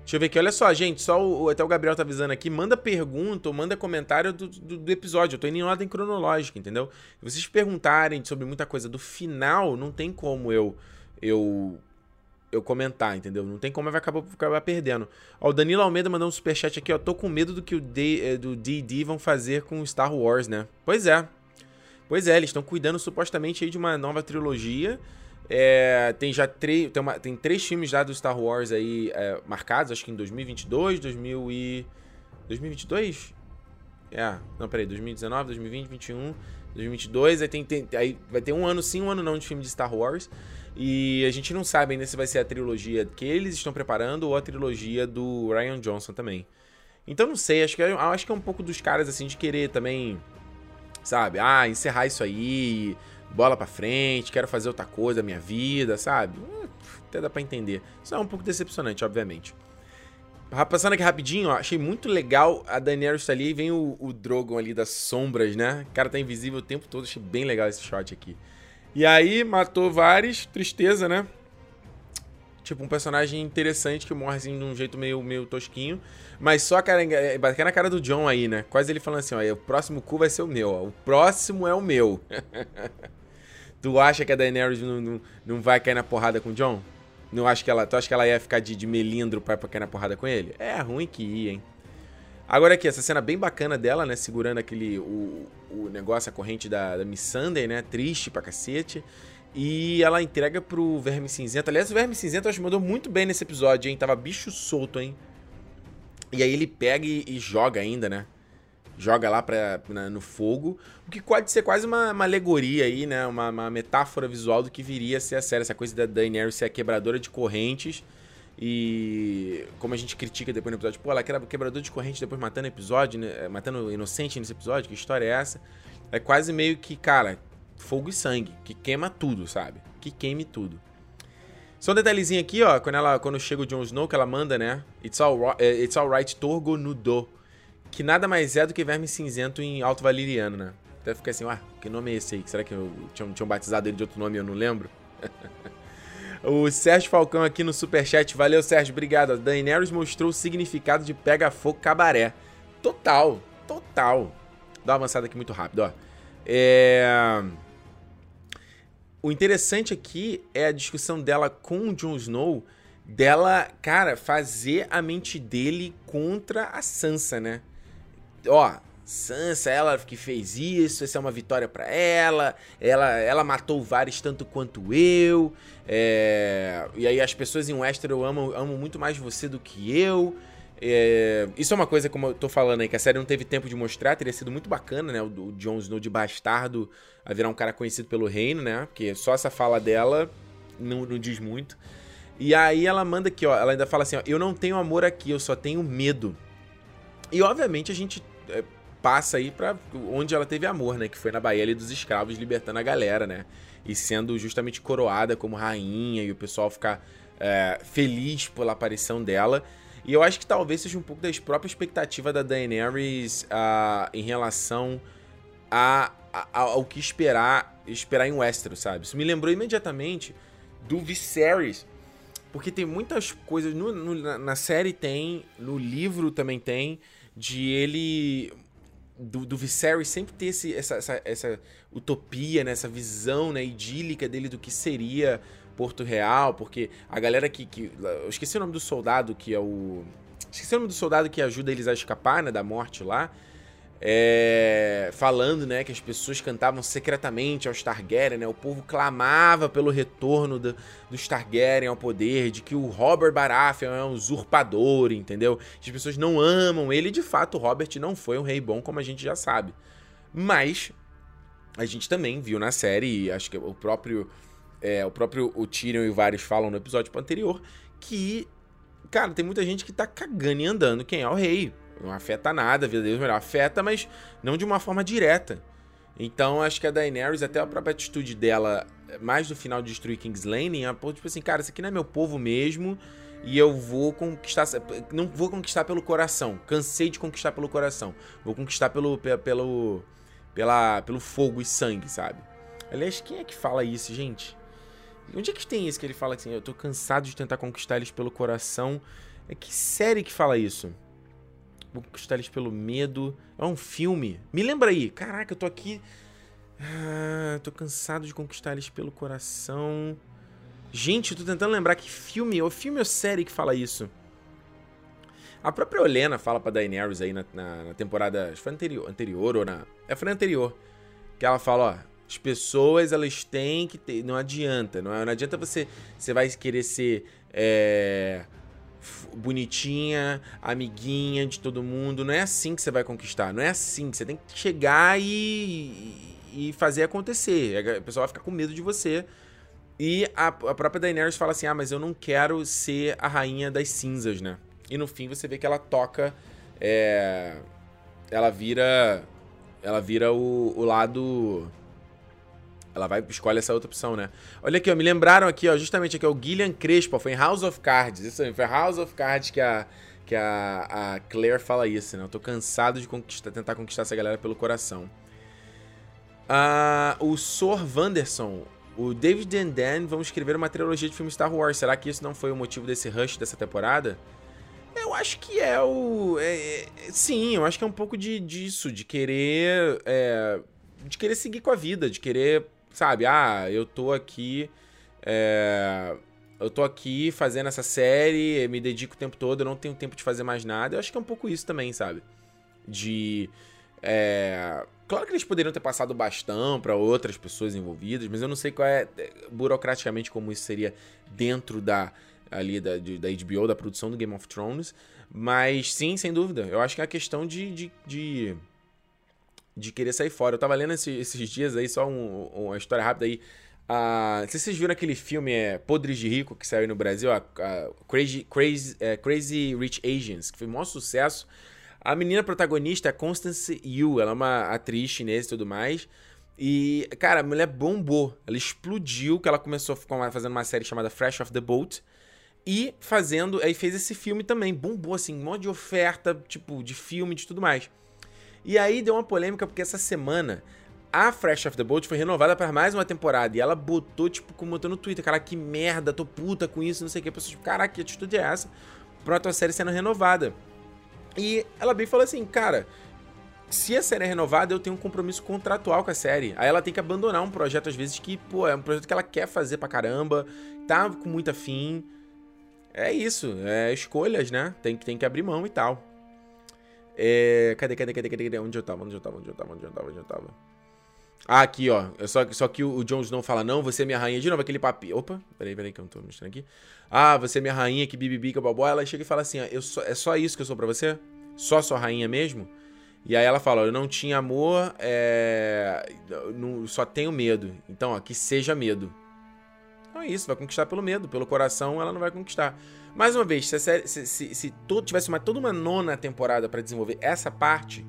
Deixa eu ver aqui, olha só, gente, só o, até o Gabriel tá avisando aqui, manda pergunta ou manda comentário do, do, do, episódio, eu tô indo em ordem cronológica, entendeu? Se vocês perguntarem sobre muita coisa do final, não tem como eu eu eu comentar, entendeu? Não tem como eu acabar, acabar perdendo. Ó, o Danilo Almeida mandou um superchat aqui, ó, tô com medo do que o D, eh, do D&D vão fazer com Star Wars, né? Pois é. Pois é, eles estão cuidando supostamente aí de uma nova trilogia, é, tem já tem, uma, tem três filmes já do Star Wars aí é, marcados, acho que em 2022, 2000 e... 2022? É, não, peraí, 2019, 2020, 2021, 2022, aí, tem, tem, aí vai ter um ano sim, um ano não de filme de Star Wars. E a gente não sabe ainda se vai ser a trilogia que eles estão preparando ou a trilogia do Ryan Johnson também. então não sei, acho que, é, acho que é um pouco dos caras assim de querer também, sabe? Ah, encerrar isso aí, bola pra frente, quero fazer outra coisa da minha vida, sabe? Hum, até dá pra entender. Isso é um pouco decepcionante, obviamente. Passando aqui rapidinho, ó, achei muito legal a Daenerys tá ali e vem o, o Drogon ali das sombras, né? O cara tá invisível o tempo todo, achei bem legal esse shot aqui. E aí, matou vários, tristeza, né? Tipo, um personagem interessante que morre assim de um jeito meio, meio tosquinho. Mas só cara, é, bater na cara do John aí, né? Quase ele falando assim, ó, o próximo cu vai ser o meu, ó. O próximo é o meu. Tu acha que a Daenerys não, não, não vai cair na porrada com o John? Não acho que ela, tu acha que ela ia ficar de, de melindro pra, pra cair na porrada com ele? É ruim que ia, hein? Agora aqui, essa cena bem bacana dela, né? Segurando aquele. O, o negócio, a corrente da, da Miss Sunday, né? Triste pra cacete. E ela entrega pro Verme Cinzento. Aliás, o Verme Cinzento acho que mandou muito bem nesse episódio, hein? Tava bicho solto, hein? E aí ele pega e, e joga ainda, né? Joga lá pra, na, no fogo, o que pode ser quase uma, uma alegoria aí, né? Uma, uma, metáfora visual do que viria a ser a série, essa coisa da Daenerys ser a quebradora de correntes e como a gente critica depois no episódio, pô, ela era quebradora de correntes depois matando episódio, né? matando inocente nesse episódio, que história é essa? É quase meio que, cara, fogo e sangue, que queima tudo, sabe? Que queime tudo. Só um detalhezinho aqui, ó, quando ela quando chega o Jon Snow, que ela manda, né? It's all, it's all right, Torgo Nudo que nada mais é do que Verme Cinzento em Alto Valeriano, né? Até fica assim, ué, que nome é esse aí? Será que eu tinha, tinha batizado ele de outro nome eu não lembro? o Sérgio Falcão aqui no Superchat. Valeu, Sérgio, obrigado. Daenerys mostrou o significado de pega fogo cabaré. Total, total. Dá uma avançada aqui muito rápido, ó. É... O interessante aqui é a discussão dela com o Jon Snow, dela, cara, fazer a mente dele contra a Sansa, né? Ó, Sansa, ela que fez isso, essa é uma vitória para ela, ela, ela matou vários tanto quanto eu, é... e aí as pessoas em Westeros amam, amam muito mais você do que eu, é, isso é uma coisa, como eu tô falando aí, que a série não teve tempo de mostrar, teria sido muito bacana, né? O, o Jon Snow de bastardo a virar um cara conhecido pelo reino, né? Porque só essa fala dela não, não diz muito. E aí ela manda aqui, ó, ela ainda fala assim, ó, eu não tenho amor aqui, eu só tenho medo. E obviamente a gente é, passa aí para onde ela teve amor, né? Que foi na Baía dos Escravos, libertando a galera, né? E sendo justamente coroada como rainha e o pessoal ficar é, feliz pela aparição dela. E eu acho que talvez seja um pouco da própria expectativa da Daenerys uh, em relação a, a, ao que esperar esperar em Westeros, sabe? Isso me lembrou imediatamente do Viserys, porque tem muitas coisas no, no, na série tem, no livro também tem, de ele do, do Viserys sempre ter esse, essa, essa, essa utopia, né? essa visão né? idílica dele do que seria Porto Real, porque a galera que, que. Eu esqueci o nome do soldado que é o. Esqueci o nome do soldado que ajuda eles a escapar, né? Da morte lá. É, falando, né, que as pessoas cantavam secretamente aos Targaryen, né, o povo clamava pelo retorno do, dos Targaryen ao poder, de que o Robert Baratheon é um usurpador, entendeu? As pessoas não amam ele, de fato, o Robert não foi um rei bom, como a gente já sabe. Mas a gente também viu na série, acho que o próprio é, o próprio o Tyrion e vários falam no episódio anterior que, cara, tem muita gente que tá cagando e andando quem é o rei. Não afeta nada, a vida deles melhor. Afeta, mas não de uma forma direta. Então, acho que a Daenerys, até a própria atitude dela, mais no final de destruir King's Landing, é tipo assim, cara, esse aqui não é meu povo mesmo, e eu vou conquistar, não vou conquistar pelo coração. Cansei de conquistar pelo coração. Vou conquistar pelo pelo pela, pelo fogo e sangue, sabe? Aliás, quem é que fala isso, gente? Onde é que tem isso que ele fala assim? Eu tô cansado de tentar conquistar eles pelo coração. É que série que fala isso? Eles pelo medo. É um filme. Me lembra aí. Caraca, eu tô aqui. Ah, tô cansado de conquistar eles pelo coração. Gente, eu tô tentando lembrar que filme, ou filme ou série que fala isso. A própria Olena fala pra Daenerys aí na, na, na temporada. Acho que foi anterior, anterior ou na. É, foi na anterior. Que ela fala, ó. As pessoas, elas têm que ter. Não adianta. Não, não adianta você. Você vai querer ser. É, bonitinha, amiguinha de todo mundo. Não é assim que você vai conquistar. Não é assim. Você tem que chegar e, e fazer acontecer. A pessoa vai ficar com medo de você. E a, a própria Daenerys fala assim: Ah, mas eu não quero ser a rainha das cinzas, né? E no fim você vê que ela toca. É, ela vira. Ela vira o, o lado ela vai escolhe essa outra opção, né? Olha aqui, ó, me lembraram aqui, ó, justamente aqui, ó, o Guilherme Crespo, foi em House of Cards. Isso aí, foi House of Cards que a, que a, a Claire fala isso, né? Eu tô cansado de conquistar, tentar conquistar essa galera pelo coração. Ah, o Sor Vanderson, o David and Dan vão escrever uma trilogia de filmes Star Wars. Será que isso não foi o motivo desse rush dessa temporada? Eu acho que é o. É, é, sim, eu acho que é um pouco de, disso, de querer. É, de querer seguir com a vida, de querer sabe? Ah, eu tô aqui. É, eu tô aqui fazendo essa série, me dedico o tempo todo, eu não tenho tempo de fazer mais nada. Eu acho que é um pouco isso também, sabe? De. É, claro que eles poderiam ter passado o bastão para outras pessoas envolvidas, mas eu não sei qual é burocraticamente como isso seria dentro da ali da, de, da HBO, da produção do Game of Thrones. Mas sim, sem dúvida. Eu acho que é a questão de, de, de de querer sair fora. Eu tava lendo esses, esses dias aí, só um, uma história rápida aí. Uh, não sei se vocês viram aquele filme é, Podres de Rico que saiu no Brasil, Crazy, Crazy, é, Crazy Rich Asians, que foi um maior sucesso. A menina protagonista é Constance Yu, ela é uma atriz chinesa e tudo mais. E, cara, a mulher bombou. Ela explodiu, que ela começou fazendo uma série chamada Fresh Off the Boat. E fazendo, aí fez esse filme também, bombou assim, um monte de oferta, tipo, de filme, de tudo mais. E aí deu uma polêmica porque essa semana a Fresh of the Boat foi renovada para mais uma temporada e ela botou, tipo, comentou no Twitter, cara, que merda, tô puta com isso, não sei o que. A pessoa, tipo, caraca, que atitude é essa? Pra tua série sendo renovada. E ela bem falou assim, cara, se a série é renovada, eu tenho um compromisso contratual com a série. Aí ela tem que abandonar um projeto, às vezes, que, pô, é um projeto que ela quer fazer pra caramba, tá com muita fim. É isso, é escolhas, né? Tem, tem que abrir mão e tal. É... Cadê, cadê, cadê, cadê, cadê? Onde eu tava? Onde eu tava? Onde eu tava? Onde eu tava? Onde eu tava? Ah, aqui, ó. Só, só que o Jon Snow fala, não, você é minha rainha. De novo, aquele papinho. Opa, peraí, peraí, que eu não tô mostrando aqui. Ah, você é minha rainha, que bibibi, que babó. Ela chega e fala assim, ó, eu só, é só isso que eu sou pra você? Só sua rainha mesmo? E aí ela fala: Eu não tinha amor, é... não, só tenho medo. Então, ó, que seja medo. Então é isso, vai conquistar pelo medo. Pelo coração, ela não vai conquistar. Mais uma vez, se, se, se, se todo, tivesse uma, toda uma nona temporada para desenvolver essa parte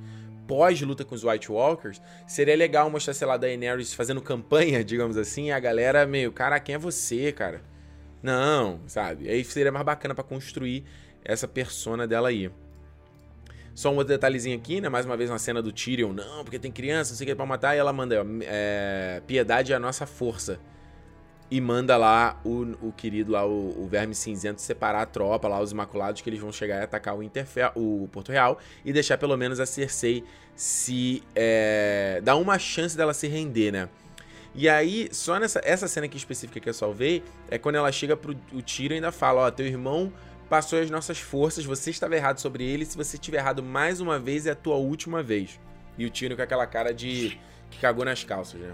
pós-luta com os White Walkers, seria legal mostrar, sei lá, da Daenerys fazendo campanha, digamos assim, e a galera meio, cara, quem é você, cara? Não, sabe? Aí seria mais bacana para construir essa persona dela aí. Só um outro detalhezinho aqui, né? Mais uma vez uma cena do Tyrion. Não, porque tem criança, não sei o que pra matar. E ela manda, ó, é, piedade é a nossa força. E manda lá o, o querido lá, o, o, Verme Cinzento, separar a tropa lá, os Imaculados, que eles vão chegar e atacar o, Interfell, o Porto Real. E deixar pelo menos a Cersei se... É, dar uma chance dela se render, né? E aí, só nessa essa cena aqui específica que eu salvei, é quando ela chega pro o Tyrion e ainda fala, ó, teu irmão passou as nossas forças, você estava errado sobre ele, se você estiver errado mais uma vez, é a tua última vez. E o Tyrion com aquela cara de que cagou nas calças, né?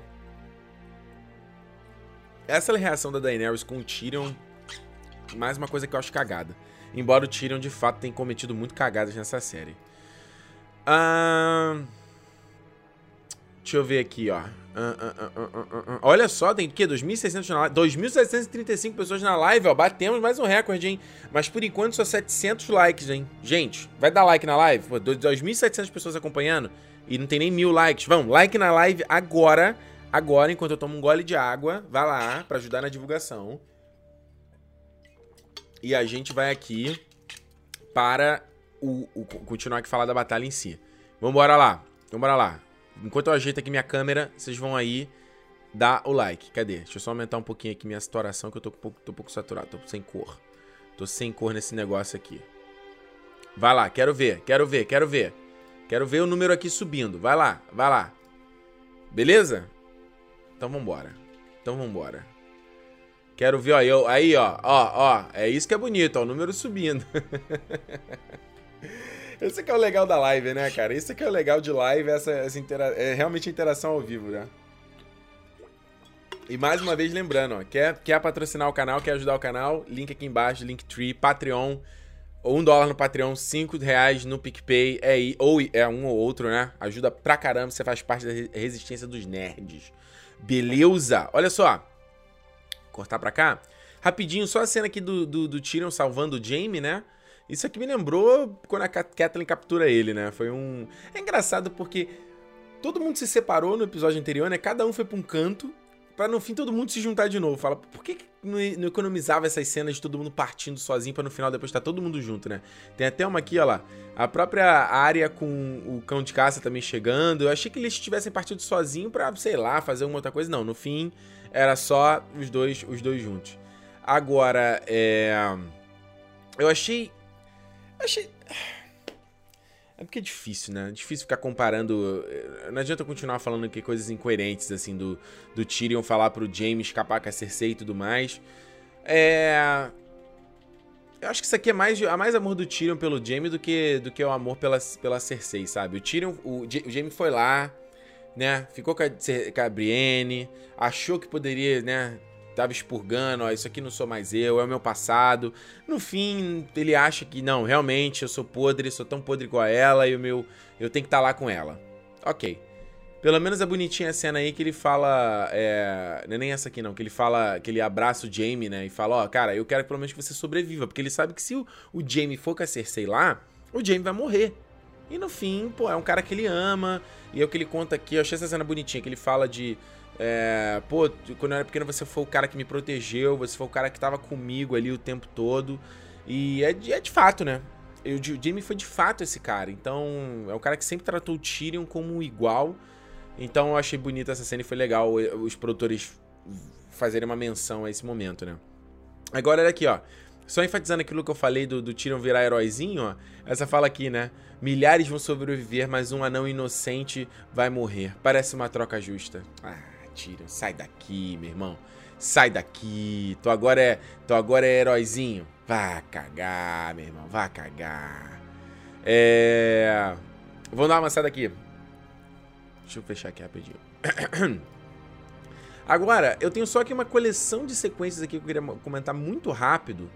Essa reação da Daenerys com o Tyrion, mais uma coisa que eu acho cagada. Embora o Tyrion, de fato, tenha cometido muito cagadas nessa série. Deixa eu ver aqui, ó. Uh, uh, uh, Olha só, tem o quê? 2.600 na live. 2.735 pessoas na live, ó. Batemos mais um recorde, hein? Mas por enquanto só 700 likes, hein? Gente, vai dar like na live? 2.700 pessoas acompanhando e não tem nem mil likes. Vamos, like na live agora. Agora, enquanto eu tomo um gole de água. Vai lá pra ajudar na divulgação. E a gente vai aqui para o, o continuar aqui falar da batalha em si. Vambora lá. Vambora lá. Enquanto eu ajeito aqui minha câmera, vocês vão aí dar o like. Cadê? Deixa eu só aumentar um pouquinho aqui minha saturação, que eu tô um pouco, tô um pouco saturado, tô sem cor. Tô sem cor nesse negócio aqui. Vai lá, quero ver, quero ver, quero ver. Quero ver o número aqui subindo. Vai lá, vai lá. Beleza? Então vambora. Então vambora. Quero ver, ó, eu, aí, ó, ó, ó. É isso que é bonito, ó, o número subindo. Esse que é o legal da live, né, cara? Isso que é o legal de live, essa, essa intera é realmente interação ao vivo, né? E mais uma vez lembrando, ó, quer, quer patrocinar o canal, quer ajudar o canal, link aqui embaixo, Linktree, Patreon, um dólar no Patreon, cinco reais no PicPay, é, ou é um ou outro, né? Ajuda pra caramba, você faz parte da resistência dos nerds. Beleza? Olha só, cortar pra cá, rapidinho, só a cena aqui do, do, do Tyrion salvando o Jaime, né? Isso aqui me lembrou quando a Kathleen captura ele, né? Foi um. É engraçado porque todo mundo se separou no episódio anterior, né? Cada um foi pra um canto, para no fim todo mundo se juntar de novo. Fala, por que, não economizava essas cenas de todo mundo partindo sozinho para no final depois estar tá todo mundo junto, né? Tem até uma aqui, ó lá. A própria área com o cão de caça também chegando. Eu achei que eles tivessem partido sozinho para, sei lá, fazer alguma outra coisa. Não, no fim era só os dois, os dois juntos. Agora, é. Eu achei Achei. É porque é difícil, né? É difícil ficar comparando. Eh, não adianta continuar falando que coisas incoerentes, assim, do, do Tyrion falar pro Jaime escapar com a Cersei e tudo mais. É. Eu acho que isso aqui é mais, é mais amor do Tyrion pelo Jaime do que, do que o amor pela, pela Cersei, sabe? O Tyrion, o, o Jaime foi lá, né? Ficou com a, com a Brienne, achou que poderia, né? Tava expurgando, ó, isso aqui não sou mais eu, é o meu passado. No fim, ele acha que não, realmente eu sou podre, sou tão podre igual a ela e o meu eu tenho que estar tá lá com ela. OK. Pelo menos é bonitinha a cena aí que ele fala. É, não é nem essa aqui, não. Que ele fala. Que ele abraça o Jamie, né? E fala: Ó, oh, cara, eu quero que pelo menos que você sobreviva. Porque ele sabe que se o, o Jamie for com a Cersei lá, o Jamie vai morrer. E no fim, pô, é um cara que ele ama. E é o que ele conta aqui. Eu achei essa cena bonitinha, que ele fala de. É, pô, quando eu era pequeno você foi o cara que me protegeu, você foi o cara que tava comigo ali o tempo todo. E é de, é de fato, né? o Jamie foi de fato esse cara. Então, é o cara que sempre tratou o Tyrion como igual. Então, eu achei bonita essa cena e foi legal os produtores fazerem uma menção a esse momento, né? Agora, olha aqui, ó. Só enfatizando aquilo que eu falei do, do Tyrion virar heróizinho, ó. Essa fala aqui, né? Milhares vão sobreviver, mas um anão inocente vai morrer. Parece uma troca justa. Ah, Tyrion, sai daqui, meu irmão. Sai daqui. Tu agora é, tu agora é heróizinho. Vá cagar, meu irmão. Vá cagar. É... Vamos dar uma amassada aqui. Deixa eu fechar aqui rapidinho. Agora, eu tenho só aqui uma coleção de sequências aqui que eu queria comentar muito rápido.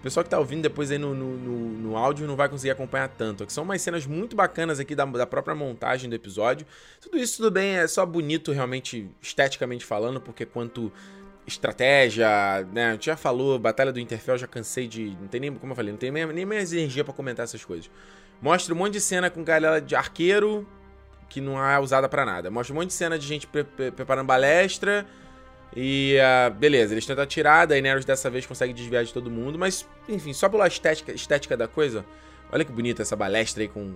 O pessoal que tá ouvindo depois aí no, no, no, no áudio não vai conseguir acompanhar tanto. Que são umas cenas muito bacanas aqui da, da própria montagem do episódio. Tudo isso, tudo bem, é só bonito realmente, esteticamente falando, porque quanto estratégia, né? A gente já falou, Batalha do Interfell, já cansei de. Não tem nem, como eu falei, não tem nem, nem mais energia para comentar essas coisas. Mostra um monte de cena com galera de arqueiro, que não é usada para nada. Mostra um monte de cena de gente pre pre preparando balestra. E uh, beleza, eles tentam atirar, daí Neros dessa vez consegue desviar de todo mundo, mas enfim, só pela estética, estética da coisa. Olha que bonita essa balestra aí com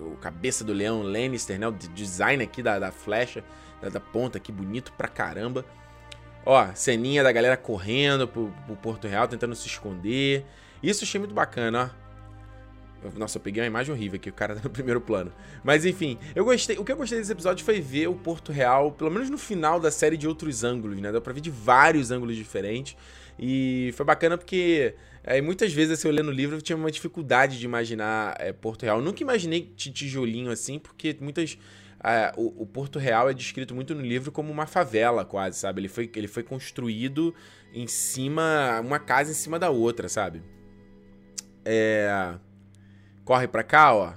o cabeça do leão Lannister, né? O design aqui da, da flecha, da, da ponta aqui, bonito pra caramba. Ó, ceninha da galera correndo pro, pro Porto Real, tentando se esconder. Isso eu achei muito bacana, ó. Nossa, eu peguei uma imagem horrível aqui, o cara tá no primeiro plano. Mas enfim, eu gostei. O que eu gostei desse episódio foi ver o Porto Real, pelo menos no final da série, de outros ângulos, né? Deu pra ver de vários ângulos diferentes. E foi bacana porque é, muitas vezes, assim, eu lendo o livro, eu tinha uma dificuldade de imaginar é, Porto Real. Eu nunca imaginei tijolinho assim, porque muitas. É, o, o, Porto Real é descrito muito no livro como uma favela, quase, sabe? Ele foi, ele foi construído em cima. Uma casa em cima da outra, sabe? É corre pra cá, ó.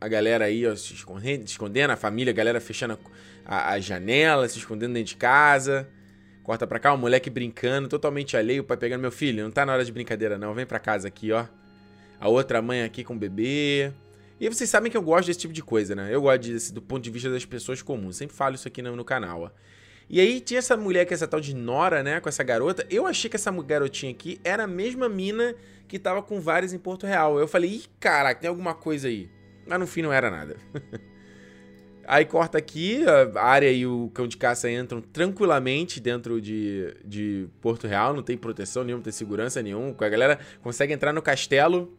A galera aí, ó, se escondendo, escondendo a família, a galera fechando a, a, janela, se escondendo dentro de casa. Corta pra cá, o moleque brincando, totalmente alheio, o pai pegando meu filho. Não tá na hora de brincadeira, não. Vem pra casa aqui, ó. A outra mãe aqui com o bebê. E vocês sabem que eu gosto desse tipo de coisa, né? Eu gosto desse, do ponto de vista das pessoas comuns. Sempre falo isso aqui no, no canal, ó. E aí tinha essa mulher que é essa tal de Nora, né? Com essa garota. Eu achei que essa garotinha aqui era a mesma mina que tava com vários em Porto Real. Eu falei, ih, caraca, tem alguma coisa aí. Mas no fim não era nada. aí corta aqui, a área e o cão de caça entram tranquilamente dentro de, de Porto Real. Não tem proteção nenhuma, não tem segurança nenhuma. A galera consegue entrar no castelo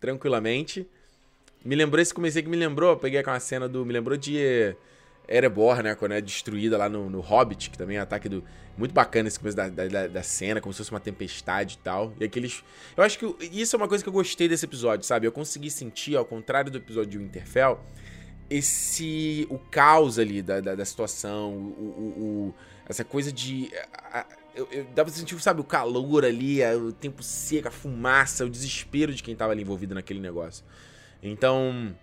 tranquilamente. Me lembrou esse comecei que me lembrou, peguei aquela cena do. Me lembrou de Erebor, né? Quando é destruída lá no, no Hobbit, que também é um ataque do. Muito bacana esse começo da, da, da, cena, como se fosse uma tempestade e tal. E aqueles. Eu acho que isso é uma coisa que eu gostei desse episódio, sabe? Eu consegui sentir, ao contrário do episódio de Winterfell, esse. o caos ali da, da, da situação, o, o, o, essa coisa de. A, eu, eu, dá pra sentir, sabe, o calor ali, o tempo seco, a fumaça, o desespero de quem tava ali envolvido naquele negócio. Então.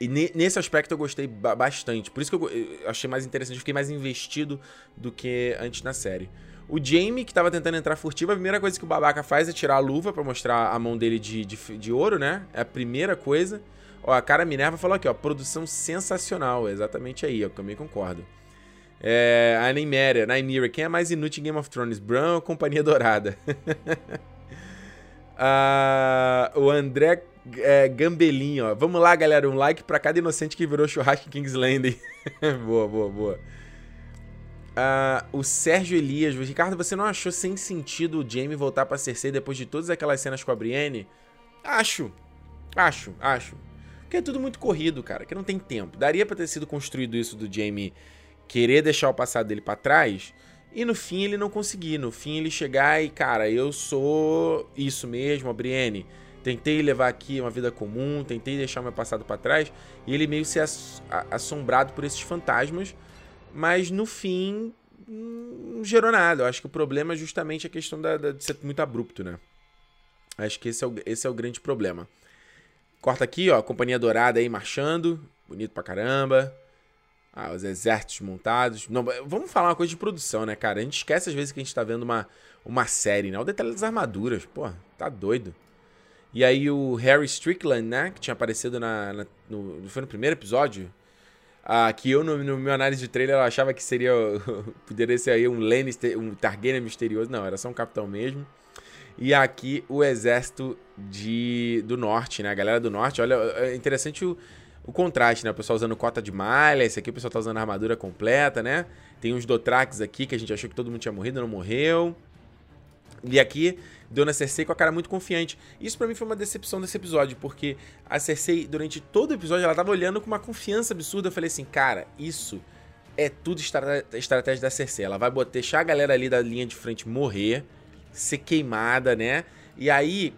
E nesse aspecto eu gostei bastante. Por isso que eu, achei mais interessante, eu fiquei mais investido do que antes na série. O Jamie, que tava tentando entrar furtivo, a primeira coisa que o babaca faz é tirar a luva para mostrar a mão dele de, de, de, ouro, né? É a primeira coisa. Ó, a cara Minerva falou aqui, ó, produção sensacional. Exatamente aí, eu também concordo. É, a Nymeria, Nymeria, quem é mais inútil em Game of Thrones? Bran ou Companhia Dourada? ah, o André é, Gambelinho, ó. Vamos lá, galera. Um like pra cada inocente que virou churrasco em King's Landing. boa, boa, boa. Uh, o Sérgio Elias. Ricardo, você não achou sem sentido o Jamie voltar pra Cersei depois de todas aquelas cenas com a Brienne? Acho. Acho, acho. Porque é tudo muito corrido, cara. Que não tem tempo. Daria pra ter sido construído isso do Jamie querer deixar o passado dele para trás e no fim ele não conseguir. No fim ele chegar e, cara, eu sou isso mesmo, a Brienne Tentei levar aqui uma vida comum, tentei deixar meu passado para trás, e ele meio se assombrado por esses fantasmas, mas no fim não gerou nada. Eu acho que o problema é justamente a questão da, da, de ser muito abrupto, né? Acho que esse é, o, esse é o grande problema. Corta aqui, ó, Companhia Dourada aí marchando, bonito pra caramba. Ah, os exércitos montados. Não, vamos falar uma coisa de produção, né, cara? A gente esquece às vezes que a gente tá vendo uma, uma série, né? O detalhe das armaduras, pô, tá doido. E aí o Harry Strickland, né? Que tinha aparecido na, na no, foi no primeiro episódio. Ah, que eu, no, no meu análise de trailer, eu achava que seria. poderia ser aí um Lannister, um Targaryen misterioso. Não, era só um capitão mesmo. E aqui o exército de, do norte, né? A galera do norte. Olha, é interessante o, o contraste, né? O pessoal usando cota de malha. Esse aqui o pessoal tá usando armadura completa, né? Tem uns Dothrax aqui que a gente achou que todo mundo tinha morrido, não morreu. E aqui, Dona Cersei com a cara muito confiante. Isso para mim foi uma decepção desse episódio, porque a Cersei, durante todo o episódio, ela tava olhando com uma confiança absurda. Eu falei assim, cara, isso é tudo estratégia da Cersei. Ela vai deixar a galera ali da linha de frente morrer, ser queimada, né? E aí,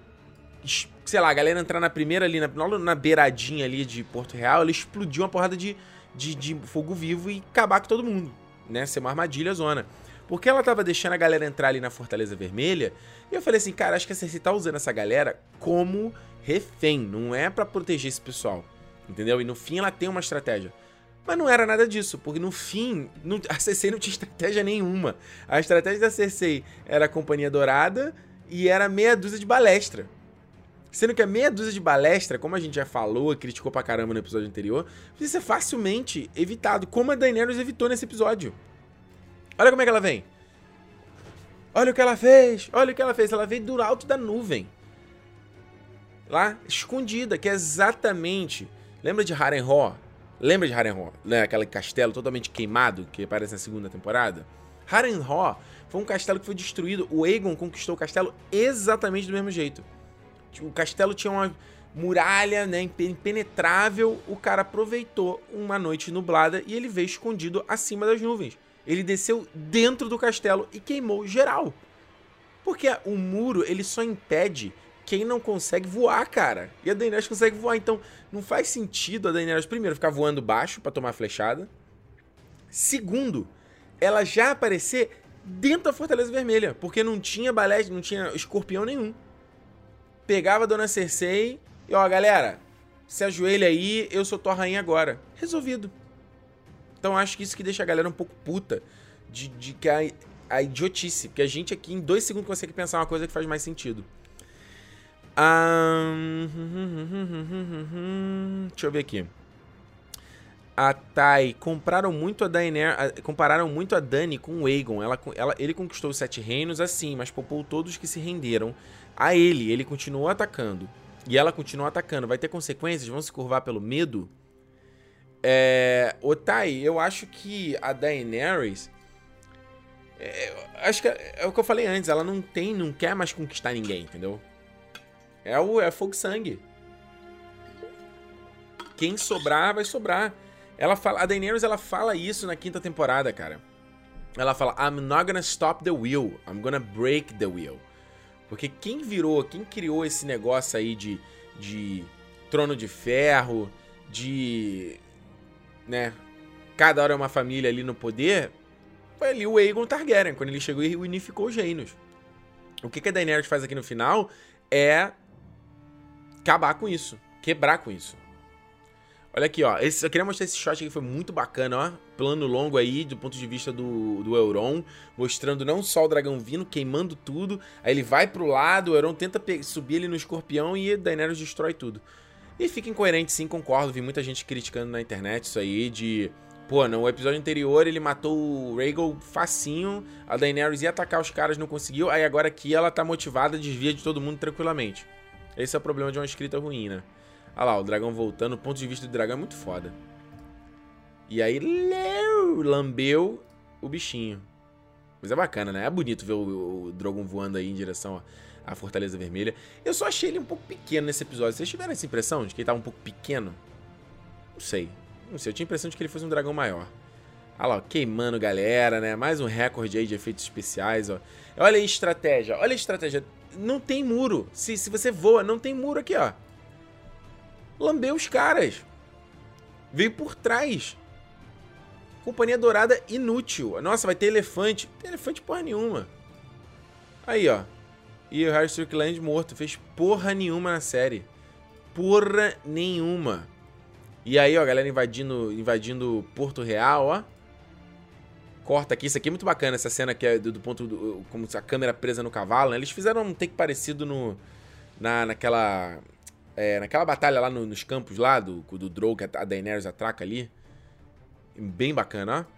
sei lá, a galera entrar na primeira ali, na, na beiradinha ali de Porto Real, ela explodiu uma porrada de, de, de fogo vivo e acabar com todo mundo, né? Ser uma armadilha zona. Porque ela tava deixando a galera entrar ali na Fortaleza Vermelha. E eu falei assim, cara, acho que a Cersei tá usando essa galera como refém. Não é para proteger esse pessoal. Entendeu? E no fim ela tem uma estratégia. Mas não era nada disso, porque no fim não, a Cersei não tinha estratégia nenhuma. A estratégia da Cersei era a Companhia Dourada e era meia dúzia de balestra. Sendo que a meia dúzia de balestra, como a gente já falou e criticou pra caramba no episódio anterior, podia ser facilmente evitado, como a Daenerys evitou nesse episódio. Olha como é que ela vem. Olha o que ela fez. Olha o que ela fez. Ela veio do alto da nuvem. Lá, escondida, que é exatamente... Lembra de Harrenhal? Lembra de Harrenhal? Né? Aquele castelo totalmente queimado que aparece na segunda temporada? Harrenhal foi um castelo que foi destruído. O Aegon conquistou o castelo exatamente do mesmo jeito. O castelo tinha uma muralha né, impenetrável. O cara aproveitou uma noite nublada e ele veio escondido acima das nuvens. Ele desceu dentro do castelo e queimou geral. Porque o muro, ele só impede quem não consegue voar, cara. E a Daenerys consegue voar, então não faz sentido a Daenerys, primeiro, ficar voando baixo para tomar flechada. Segundo, ela já aparecer dentro da Fortaleza Vermelha, porque não tinha balé, não tinha escorpião nenhum. Pegava a Dona Cersei e, ó, galera, se ajoelha aí, eu sou tua rainha agora. Resolvido. Então acho que isso que deixa a galera um pouco puta de, de que a, a idiotice. Porque a gente aqui em dois segundos consegue pensar uma coisa que faz mais sentido. Um... Deixa eu ver aqui. A Tai compraram muito a Daenerys, compararam muito a Dani com o Aegon. Ela, ela, ele conquistou os sete reinos assim, mas poupou todos que se renderam a ele. Ele continuou atacando. E ela continuou atacando. Vai ter consequências? Vão se curvar pelo medo? É, Otai, eu acho que a Daenerys. É, acho que é, é, o que eu falei antes, ela não tem, não quer mais conquistar ninguém, entendeu? É o é fogo sangue. Quem sobrar vai sobrar. Ela fala, a Daenerys ela fala isso na quinta temporada, cara. Ela fala: "I'm not gonna stop the wheel, I'm gonna break the wheel". Porque quem virou, quem criou esse negócio aí de de trono de ferro, de né, cada hora é uma família ali no poder, foi ali o Aegon Targaryen, quando ele chegou e unificou os reinos. O que, que a Daenerys faz aqui no final é acabar com isso, quebrar com isso. Olha aqui, ó. Esse, eu queria mostrar esse shot aqui, foi muito bacana, ó. Plano longo aí, do ponto de vista do, do Euron. Mostrando não só o dragão vindo, queimando tudo. Aí ele vai pro lado, o Euron tenta subir ali no escorpião e Daenerys destrói tudo. E fica incoerente, sim, concordo. Vi muita gente criticando na internet isso aí de. Pô, no episódio anterior ele matou o Rhaegal facinho, a Daenerys ia atacar os caras, não conseguiu, aí agora aqui ela tá motivada, desvia de todo mundo tranquilamente. Esse é o problema de uma escrita ruim, né? Olha lá, o dragão voltando, o ponto de vista do dragão é muito foda. E aí, lambeu o bichinho. Mas é bacana, né? É bonito ver o, o Drogon voando aí em direção a Fortaleza Vermelha. Eu só achei ele um pouco pequeno nesse episódio. Vocês tiveram essa impressão de que ele tava um pouco pequeno? Não sei. Não sei, eu tinha a impressão de que ele fosse um dragão maior. Olha lá, ó, queimando galera, né? Mais um recorde aí de efeitos especiais, ó. Olha aí a estratégia, olha a estratégia. Não tem muro. Se, se você voa, não tem muro aqui, ó. Lambeu os caras. Veio por trás. Companhia Dourada inútil. Nossa, vai ter elefante. Não tem elefante porra nenhuma. Aí, ó. E o Harry Strickland morto. Fez porra nenhuma na série. Porra nenhuma. E aí, ó, galera invadindo, invadindo Porto Real, ó. Corta aqui. Isso aqui é muito bacana, essa cena que é do, do ponto do, como a câmera presa no cavalo, né? Eles fizeram um take parecido no, na, naquela. É, naquela batalha lá no, nos campos lá, do, do Drogo, que a Daenerys atraca ali. Bem bacana, ó.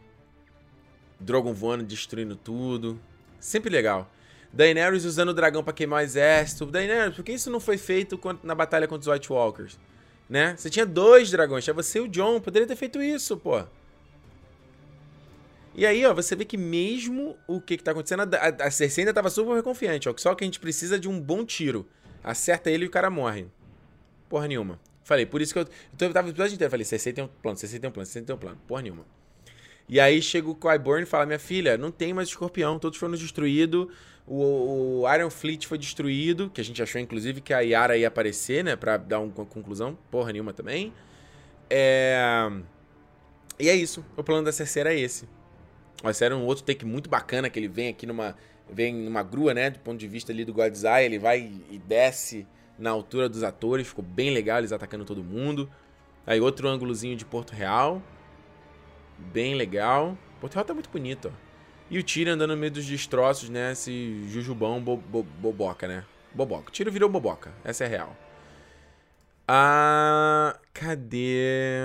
Drogon voando, destruindo tudo. Sempre legal. Daenerys usando o dragão para queimar o exército. Daenerys, por que isso não foi feito na batalha contra os White Walkers? Né? Você tinha dois dragões, tinha você e o John. Poderia ter feito isso, pô. E aí, ó, você vê que mesmo o que, que tá acontecendo, a, a Cersei ainda tava super confiante, ó. Só que a gente precisa de um bom tiro. Acerta ele e o cara morre. Porra nenhuma. Falei, por isso que eu. Eu tava o episódio inteiro. Falei, Cersei tem um plano, Cersei tem um plano, Cersei tem um plano. Porra nenhuma. E aí chega o Qyburn e fala: Minha filha, não tem mais escorpião, todos foram destruídos. O, o, Iron Fleet foi destruído, que a gente achou inclusive que a Yara ia aparecer, né? Pra dar uma conclusão. Porra nenhuma também. É. E é isso. O plano da Cersei era esse. Esse era um outro take muito bacana que ele vem aqui numa. Vem numa grua, né? Do ponto de vista ali do Godzilla. Ele vai e desce na altura dos atores. Ficou bem legal, eles atacando todo mundo. Aí outro ângulozinho de Porto Real. Bem legal. Porto Real tá muito bonito, ó. E o Tyrion andando no meio dos destroços, né? Esse jujubão bo bo boboca, né? Boboca. O virou boboca. Essa é a real. Ah, cadê?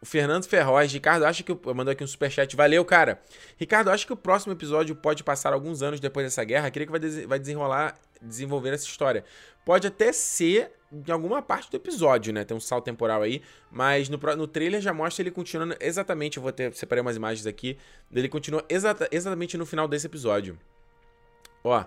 O Fernando Ferroz, Ricardo, acha que. Eu mandou aqui um superchat. Valeu, cara. Ricardo, acha que o próximo episódio pode passar alguns anos depois dessa guerra? Queria que vai, vai desenrolar, desenvolver essa história. Pode até ser em alguma parte do episódio, né? Tem um salto temporal aí. Mas no, no trailer já mostra ele continuando exatamente. Eu vou ter. Separei umas imagens aqui. Ele continua exata, exatamente no final desse episódio. Ó.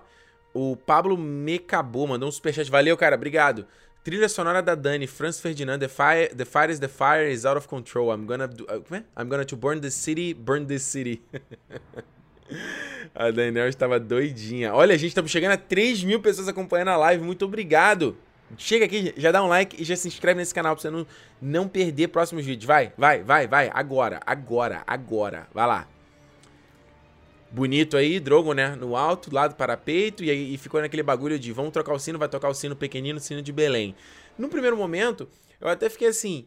O Pablo Mecabou mandou um superchat. Valeu, cara. Obrigado. Trilha sonora da Dani, Franz Ferdinand, the fire, the fire is the fire is out of control. I'm gonna do, uh, I'm gonna to burn the city, burn this city. a Daniel estava doidinha. Olha, a gente estamos chegando a 3 mil pessoas acompanhando a live. Muito obrigado. Chega aqui, já dá um like e já se inscreve nesse canal pra você não, não perder próximos vídeos. Vai, vai, vai, vai. Agora, agora, agora. Vai lá. Bonito aí, Drogon, né? No alto, lá do parapeito, e aí e ficou naquele bagulho de vamos trocar o sino, vai tocar o sino pequenino, o sino de Belém. No primeiro momento, eu até fiquei assim,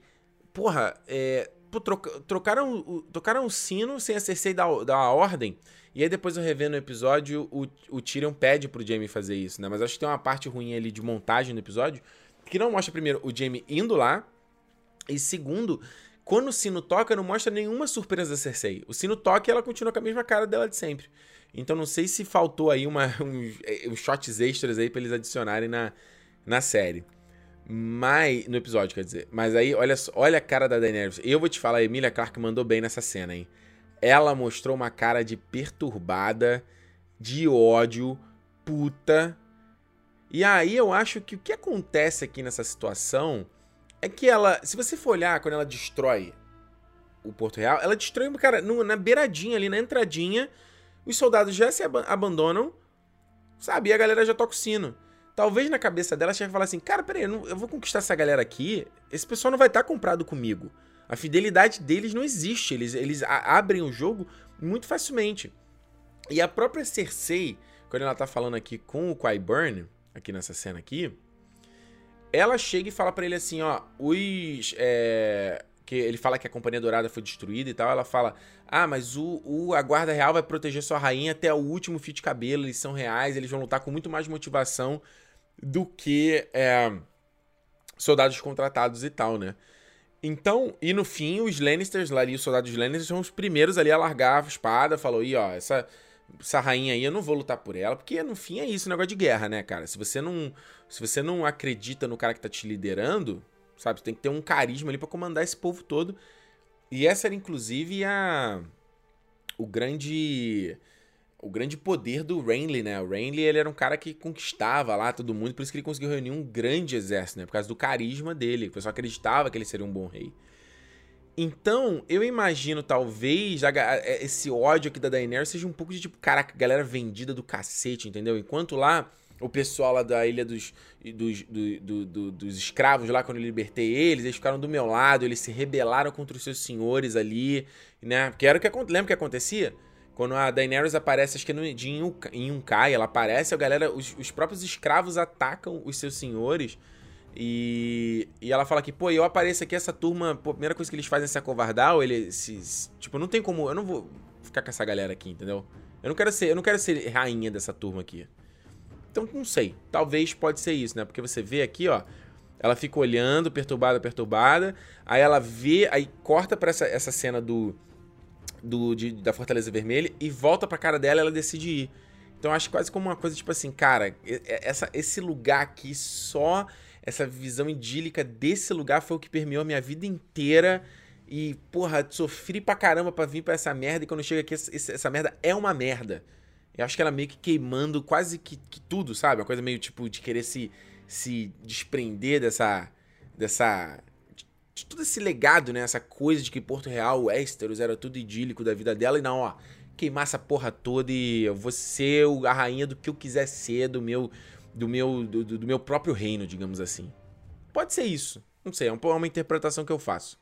porra, é, pô, troca, trocaram, tocaram o sino sem a Cersei dar, dar a ordem, e aí depois eu revendo no episódio, o, o Tyrion pede pro Jaime fazer isso, né? Mas acho que tem uma parte ruim ali de montagem no episódio, que não mostra primeiro o Jaime indo lá, e segundo, quando o sino toca, não mostra nenhuma surpresa da Cersei. O sino toca e ela continua com a mesma cara dela de sempre. Então não sei se faltou aí uma, eh, uns shots extras aí pra eles adicionarem na, na série. Mas. No episódio, quer dizer. Mas aí, olha, olha a cara da Daenerys. Eu vou te falar, a Emilia Clarke mandou bem nessa cena, hein? Ela mostrou uma cara de perturbada, de ódio, puta. E aí eu acho que o que acontece aqui nessa situação é que ela, se você for olhar quando ela destrói o Porto Real, ela destrói, cara, no, na beiradinha ali, na entradinha, os soldados já se ab abandonam, sabe? E a galera já toca o sino. Talvez na cabeça dela chegue e falar assim: cara, peraí, eu, não, eu vou conquistar essa galera aqui, esse pessoal não vai estar tá comprado comigo. A fidelidade deles não existe, eles, eles abrem o jogo muito facilmente. E a própria Cersei, quando ela tá falando aqui com o Qyburn, aqui nessa cena aqui, ela chega e fala para ele assim, ó, os... É, que ele fala que a Companhia Dourada foi destruída e tal, ela fala, ah, mas o, o, a Guarda Real vai proteger sua rainha até o último fio de cabelo, eles são reais, eles vão lutar com muito mais motivação do que é, soldados contratados e tal, né? Então, e no fim, os Lannisters lá ali, os soldados Lannisters são os primeiros ali a largar a espada, falou, e ó, essa essa rainha aí, eu não vou lutar por ela, porque no fim é isso, negócio de guerra, né, cara? Se você não, se você não acredita no cara que tá te liderando, sabe, você tem que ter um carisma ali para comandar esse povo todo. E essa era inclusive a o grande o grande poder do Renly, né? O Renly, ele era um cara que conquistava lá todo mundo, por isso que ele conseguiu reunir um grande exército, né? Por causa do carisma dele. O pessoal acreditava que ele seria um bom rei. Então, eu imagino, talvez, é, esse ódio aqui da Daenerys seja um pouco de tipo, caraca, galera vendida do cacete, entendeu? Enquanto lá, o pessoal lá da ilha dos, dos, do, do, do, dos escravos, lá quando eu libertei eles, eles ficaram do meu lado, eles se rebelaram contra os seus senhores ali, né? Que era o que lembra o que acontecia? Quando a Daenerys aparece, acho que é no, de Yunkai, ela aparece, a galera, os, os próprios escravos atacam os seus senhores e, e ela fala que, pô, eu apareço aqui, essa turma, pô, a primeira coisa que eles fazem é se acovardar, ou eles. Tipo, não tem como. Eu não vou ficar com essa galera aqui, entendeu? Eu não quero ser, eu não quero ser rainha dessa turma aqui. Então, não sei. Talvez pode ser isso, né? Porque você vê aqui, ó. Ela fica olhando, perturbada, perturbada. Aí ela vê, aí corta pra essa, essa cena do. Do de, da Fortaleza Vermelha e volta pra cara dela ela decide ir. Então eu acho quase como uma coisa tipo assim, cara, essa, esse lugar aqui, só essa visão idílica desse lugar foi o que permeou a minha vida inteira. E, porra, sofri pra caramba pra vir pra essa merda. E quando chega aqui, essa, essa merda é uma merda. Eu acho que ela meio que queimando quase que, que tudo, sabe? Uma coisa meio tipo de querer se, se desprender dessa. dessa. De, todo esse legado, né? Essa coisa de que Porto Real, Westeros, era tudo idílico da vida dela. E não, ó, queimar essa porra toda e eu vou ser a rainha do que eu quiser ser, do meu. do meu. do, do meu próprio reino, digamos assim. Pode ser isso. Não sei, é uma interpretação que eu faço.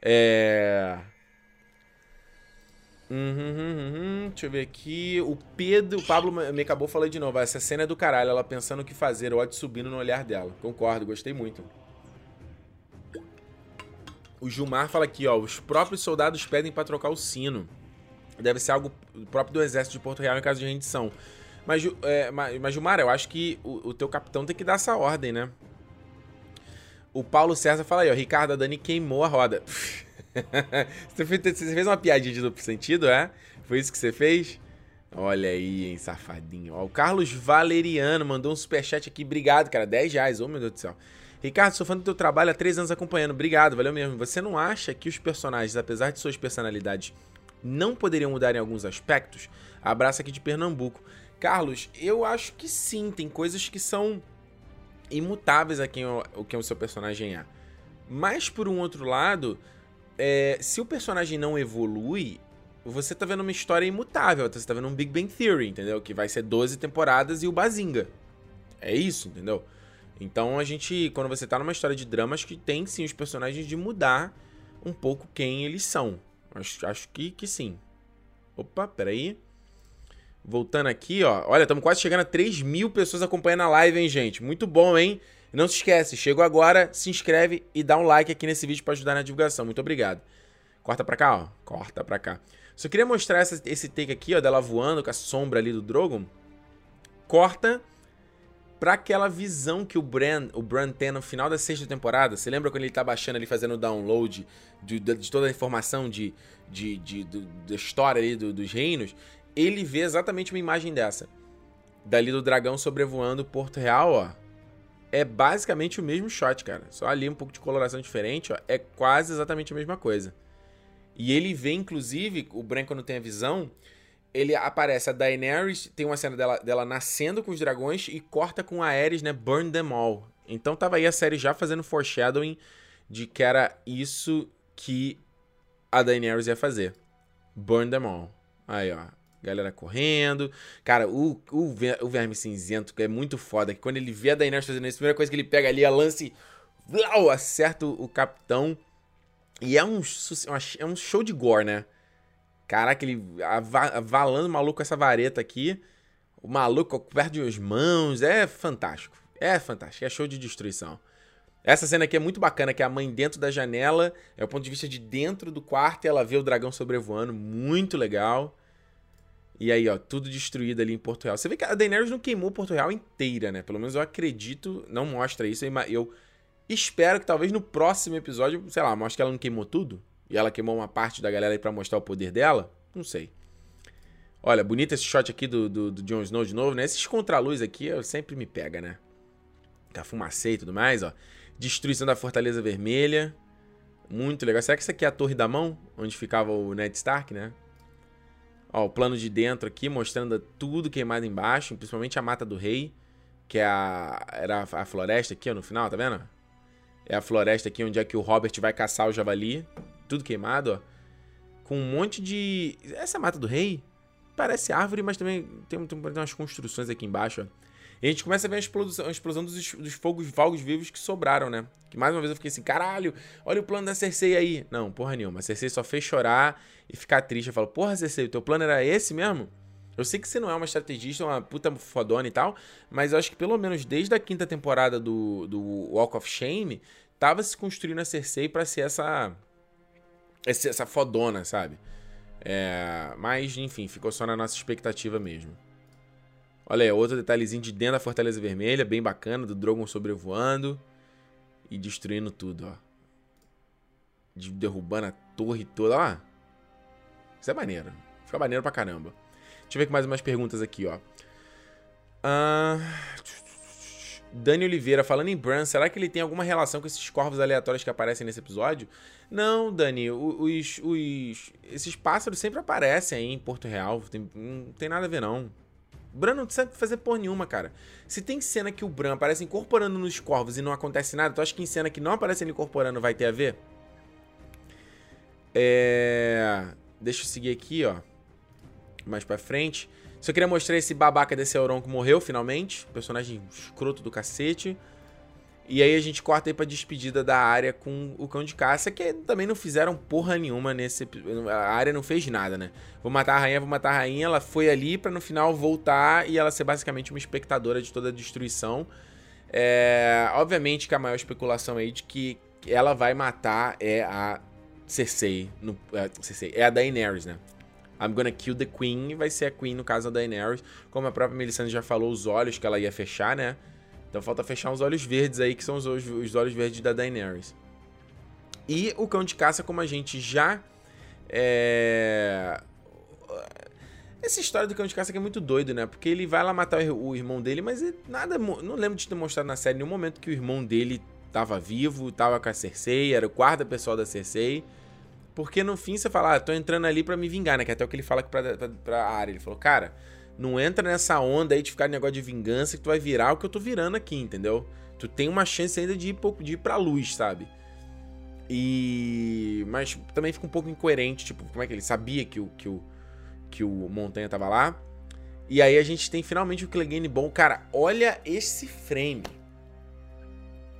É. Uhum, uhum, uhum, deixa eu ver aqui. O Pedro, o Pablo me acabou falando de novo. Essa cena é do caralho, ela pensando o que fazer, o ódio subindo no olhar dela. Concordo, gostei muito. O Gilmar fala aqui, ó. Os próprios soldados pedem para trocar o sino. Deve ser algo próprio do exército de Porto Real em caso de rendição. Mas, é, mas, Gilmar, eu acho que o, o, teu capitão tem que dar essa ordem, né? O Paulo César fala aí, ó. Ricardo, a Dani queimou a roda. você, fez, uma piadinha de duplo sentido, é? Foi isso que você fez? Olha aí, hein, safadinho. Ó, o Carlos Valeriano mandou um superchat aqui. Obrigado, cara. 10 reais. Oh, meu Deus do céu. Ricardo, sou fã do teu trabalho há 3 anos acompanhando. Obrigado, valeu mesmo. Você não acha que os personagens, apesar de suas personalidades, não poderiam mudar em alguns aspectos? Abraço aqui de Pernambuco. Carlos, eu acho que sim. Tem coisas que são imutáveis a quem o, o que o seu personagem é. Mas, por um outro lado, é, se o personagem não evolui, você tá vendo uma história imutável. Você tá vendo um Big Bang Theory, entendeu? Que vai ser 12 temporadas e o Bazinga. É isso, entendeu? Então a gente, quando você tá numa história de drama, acho que tem sim os personagens de mudar um pouco quem eles são. Acho, acho que, que sim. Opa, peraí. Voltando aqui, ó. Olha, estamos quase chegando a 3 mil pessoas acompanhando a live, hein, gente? Muito bom, hein? Não se esquece, chegou agora, se inscreve e dá um like aqui nesse vídeo para ajudar na divulgação. Muito obrigado. Corta pra cá, ó. Corta pra cá. Só queria mostrar essa, esse take aqui, ó, dela voando com a sombra ali do Drogon. Corta pra aquela visão que o Bran, o Bran tem no final da sexta temporada. Você lembra quando ele tá baixando ali, fazendo o download de, de, de, toda a informação de, de, de, de da história ali do, dos reinos? Ele vê exatamente uma imagem dessa. Dali do dragão sobrevoando Porto Real, ó é basicamente o mesmo shot, cara. Só ali um pouco de coloração diferente, ó. É quase exatamente a mesma coisa. E ele vê, inclusive, o Bran quando tem a visão, ele aparece a Daenerys, tem uma cena dela, dela nascendo com os dragões e corta com a Aerys, né? Burn them all. Então tava aí a série já fazendo foreshadowing de que era isso que a Daenerys ia fazer. Burn them all. Aí, ó. Galera correndo. Cara, o, o, o Verme Cinzento é muito foda. Que quando ele vê a Daenerys fazendo isso, a primeira coisa que ele pega ali é lance. Blau, acerta o capitão. E é um, é um show de gore, né? Caraca, ele avalando o maluco com essa vareta aqui. O maluco perde as mãos. É fantástico. É fantástico. É show de destruição. Essa cena aqui é muito bacana, que é a mãe dentro da janela. É o ponto de vista de dentro do quarto e ela vê o dragão sobrevoando. Muito legal. E aí, ó, tudo destruído ali em Porto Real. Você vê que a Daenerys não queimou Porto Real inteira, né? Pelo menos eu acredito, não mostra isso. Eu espero que talvez no próximo episódio, sei lá, mostre que ela não queimou tudo. E ela queimou uma parte da galera aí pra mostrar o poder dela. Não sei. Olha, bonito esse shot aqui do, do, do Jon Snow de novo, né? Esses contraluz aqui eu sempre me pega, né? Com a e tudo mais, ó. Destruição da Fortaleza Vermelha. Muito legal. Será que isso aqui é a Torre da Mão? Onde ficava o Ned Stark, né? Ó, o plano de dentro aqui, mostrando tudo queimado embaixo, principalmente a Mata do Rei, que é a, era a floresta aqui, ó, no final, tá vendo? É a floresta aqui onde é que o Robert vai caçar o javali. Tudo queimado, ó. Com um monte de... Essa Mata do Rei parece árvore, mas também tem, tem umas construções aqui embaixo, ó. E a gente começa a ver a explosão, a explosão dos, dos fogos, fogos vivos que sobraram, né? Que mais uma vez eu fiquei assim, caralho, olha o plano da Cersei aí. Não, porra nenhuma. A Cersei só fez chorar e ficar triste. Eu falo, porra, Cersei, o teu plano era esse mesmo? Eu sei que você não é uma estrategista, uma puta fodona e tal, mas eu acho que pelo menos desde a quinta temporada do, do Walk of Shame, tava se construindo a Cersei para ser essa, essa fodona, sabe? É, mas, enfim, ficou só na nossa expectativa mesmo. Olha aí, outro detalhezinho de dentro da Fortaleza Vermelha, bem bacana, do Drogon sobrevoando e destruindo tudo, ó. De, derrubando a torre toda, ó. Isso é maneiro. Fica maneiro pra caramba. Deixa eu ver com mais umas perguntas aqui, ó. Uh... Dani Oliveira, falando em Bran, será que ele tem alguma relação com esses corvos aleatórios que aparecem nesse episódio? Não, Dani, os, os, esses pássaros sempre aparecem aí em Porto Real. Tem, não tem nada a ver, não. Bran não precisa fazer por nenhuma, cara. Se tem cena que o Bran aparece incorporando nos corvos e não acontece nada, tu acha que em cena que não aparece ele incorporando vai ter a ver? É... Deixa eu seguir aqui, ó. Mais pra frente. Só queria mostrar esse babaca desse Euron que morreu, finalmente. Personagem escroto do cacete. E aí a gente corta aí pra despedida da área com o cão de caça, que também não fizeram porra nenhuma nesse... A área não fez nada, né? Vou matar a rainha, vou matar a rainha. Ela foi ali pra no final voltar e ela ser basicamente uma espectadora de toda a destruição. É... Obviamente que a maior especulação aí de que ela vai matar é a Cersei. No... É, Cersei. É a Daenerys, né? I'm gonna kill the Queen. Vai ser a Queen, no caso da Daenerys. Como a própria Melisandre já falou, os olhos que ela ia fechar, né? Então falta fechar os olhos verdes aí, que são os, os olhos verdes da Daenerys. E o cão de caça, como a gente já. É... Essa história do cão de caça é muito doido, né? Porque ele vai lá matar o irmão dele, mas nada. Não lembro de ter mostrado na série nenhum momento que o irmão dele tava vivo, tava com a Cersei, era o guarda pessoal da Cersei. Porque no fim você fala, ah, tô entrando ali para me vingar, né? Que é até o que ele fala pra, pra, pra área. Ele falou, cara, não entra nessa onda aí de ficar negócio de vingança que tu vai virar o que eu tô virando aqui, entendeu? Tu tem uma chance ainda de ir, de ir pra luz, sabe? E. Mas também fica um pouco incoerente, tipo, como é que ele sabia que o, que o, que o Montanha tava lá? E aí a gente tem finalmente o Clegane bom. Cara, olha esse frame.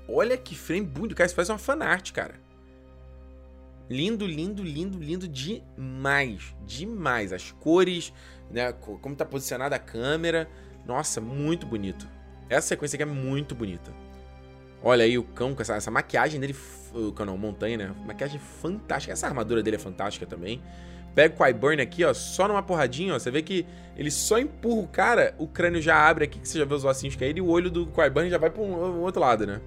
Olha que frame bonito. Cara, isso faz uma fanart, cara. Lindo, lindo, lindo, lindo demais. Demais. As cores, né? Como tá posicionada a câmera. Nossa, muito bonito. Essa sequência aqui é muito bonita. Olha aí o cão com essa, essa maquiagem dele. O cão não, montanha, né? Maquiagem fantástica. Essa armadura dele é fantástica também. Pega o Qyburn aqui, ó, só numa porradinha, ó. Você vê que ele só empurra o cara, o crânio já abre aqui, que você já vê os ossinhos caírem, e o olho do Qyburn já vai pro um, um outro lado, né?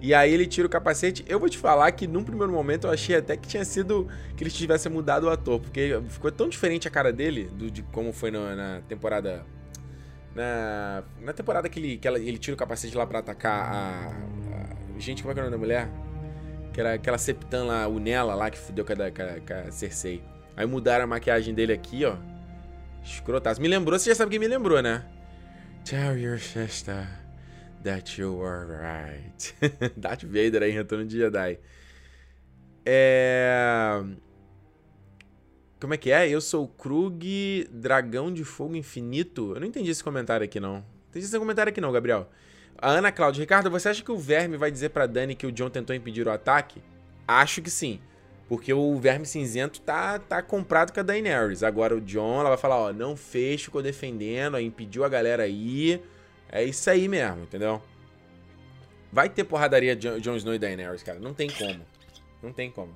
E aí ele tira o capacete. Eu vou te falar que num primeiro momento eu achei até que tinha sido que eles tivessem mudado o ator, porque ficou tão diferente a cara dele do, de como foi no, na temporada. Na, na temporada que, ele, que ela, ele tira o capacete lá pra atacar a, a, Gente, como é que é o nome da mulher? Que era aquela Septan lá, o Nela lá que fudeu com a, com, a, com a Cersei. Aí mudaram a maquiagem dele aqui, ó. Escrotaço. Me lembrou, você já sabe quem me lembrou, né? Tell your sister that you were right. Darth Vader aí, Retorno de Jedi. É... Como é que é? Eu sou Krug, dragão de fogo infinito. Eu não entendi esse comentário aqui, não. Não entendi esse comentário aqui, não, Gabriel. A Ana Cláudia. Ricardo, você acha que o Verme vai dizer pra Dani que o John tentou impedir o ataque? Acho que sim. Porque o Verme Cinzento tá, tá comprado com a Daenerys. Agora o John, ela vai falar, ó, não fez, ficou defendendo, impediu a galera aí. É isso aí mesmo, entendeu? Vai ter porradaria de Jon Snow e Daenerys, cara. Não tem como. Não tem como.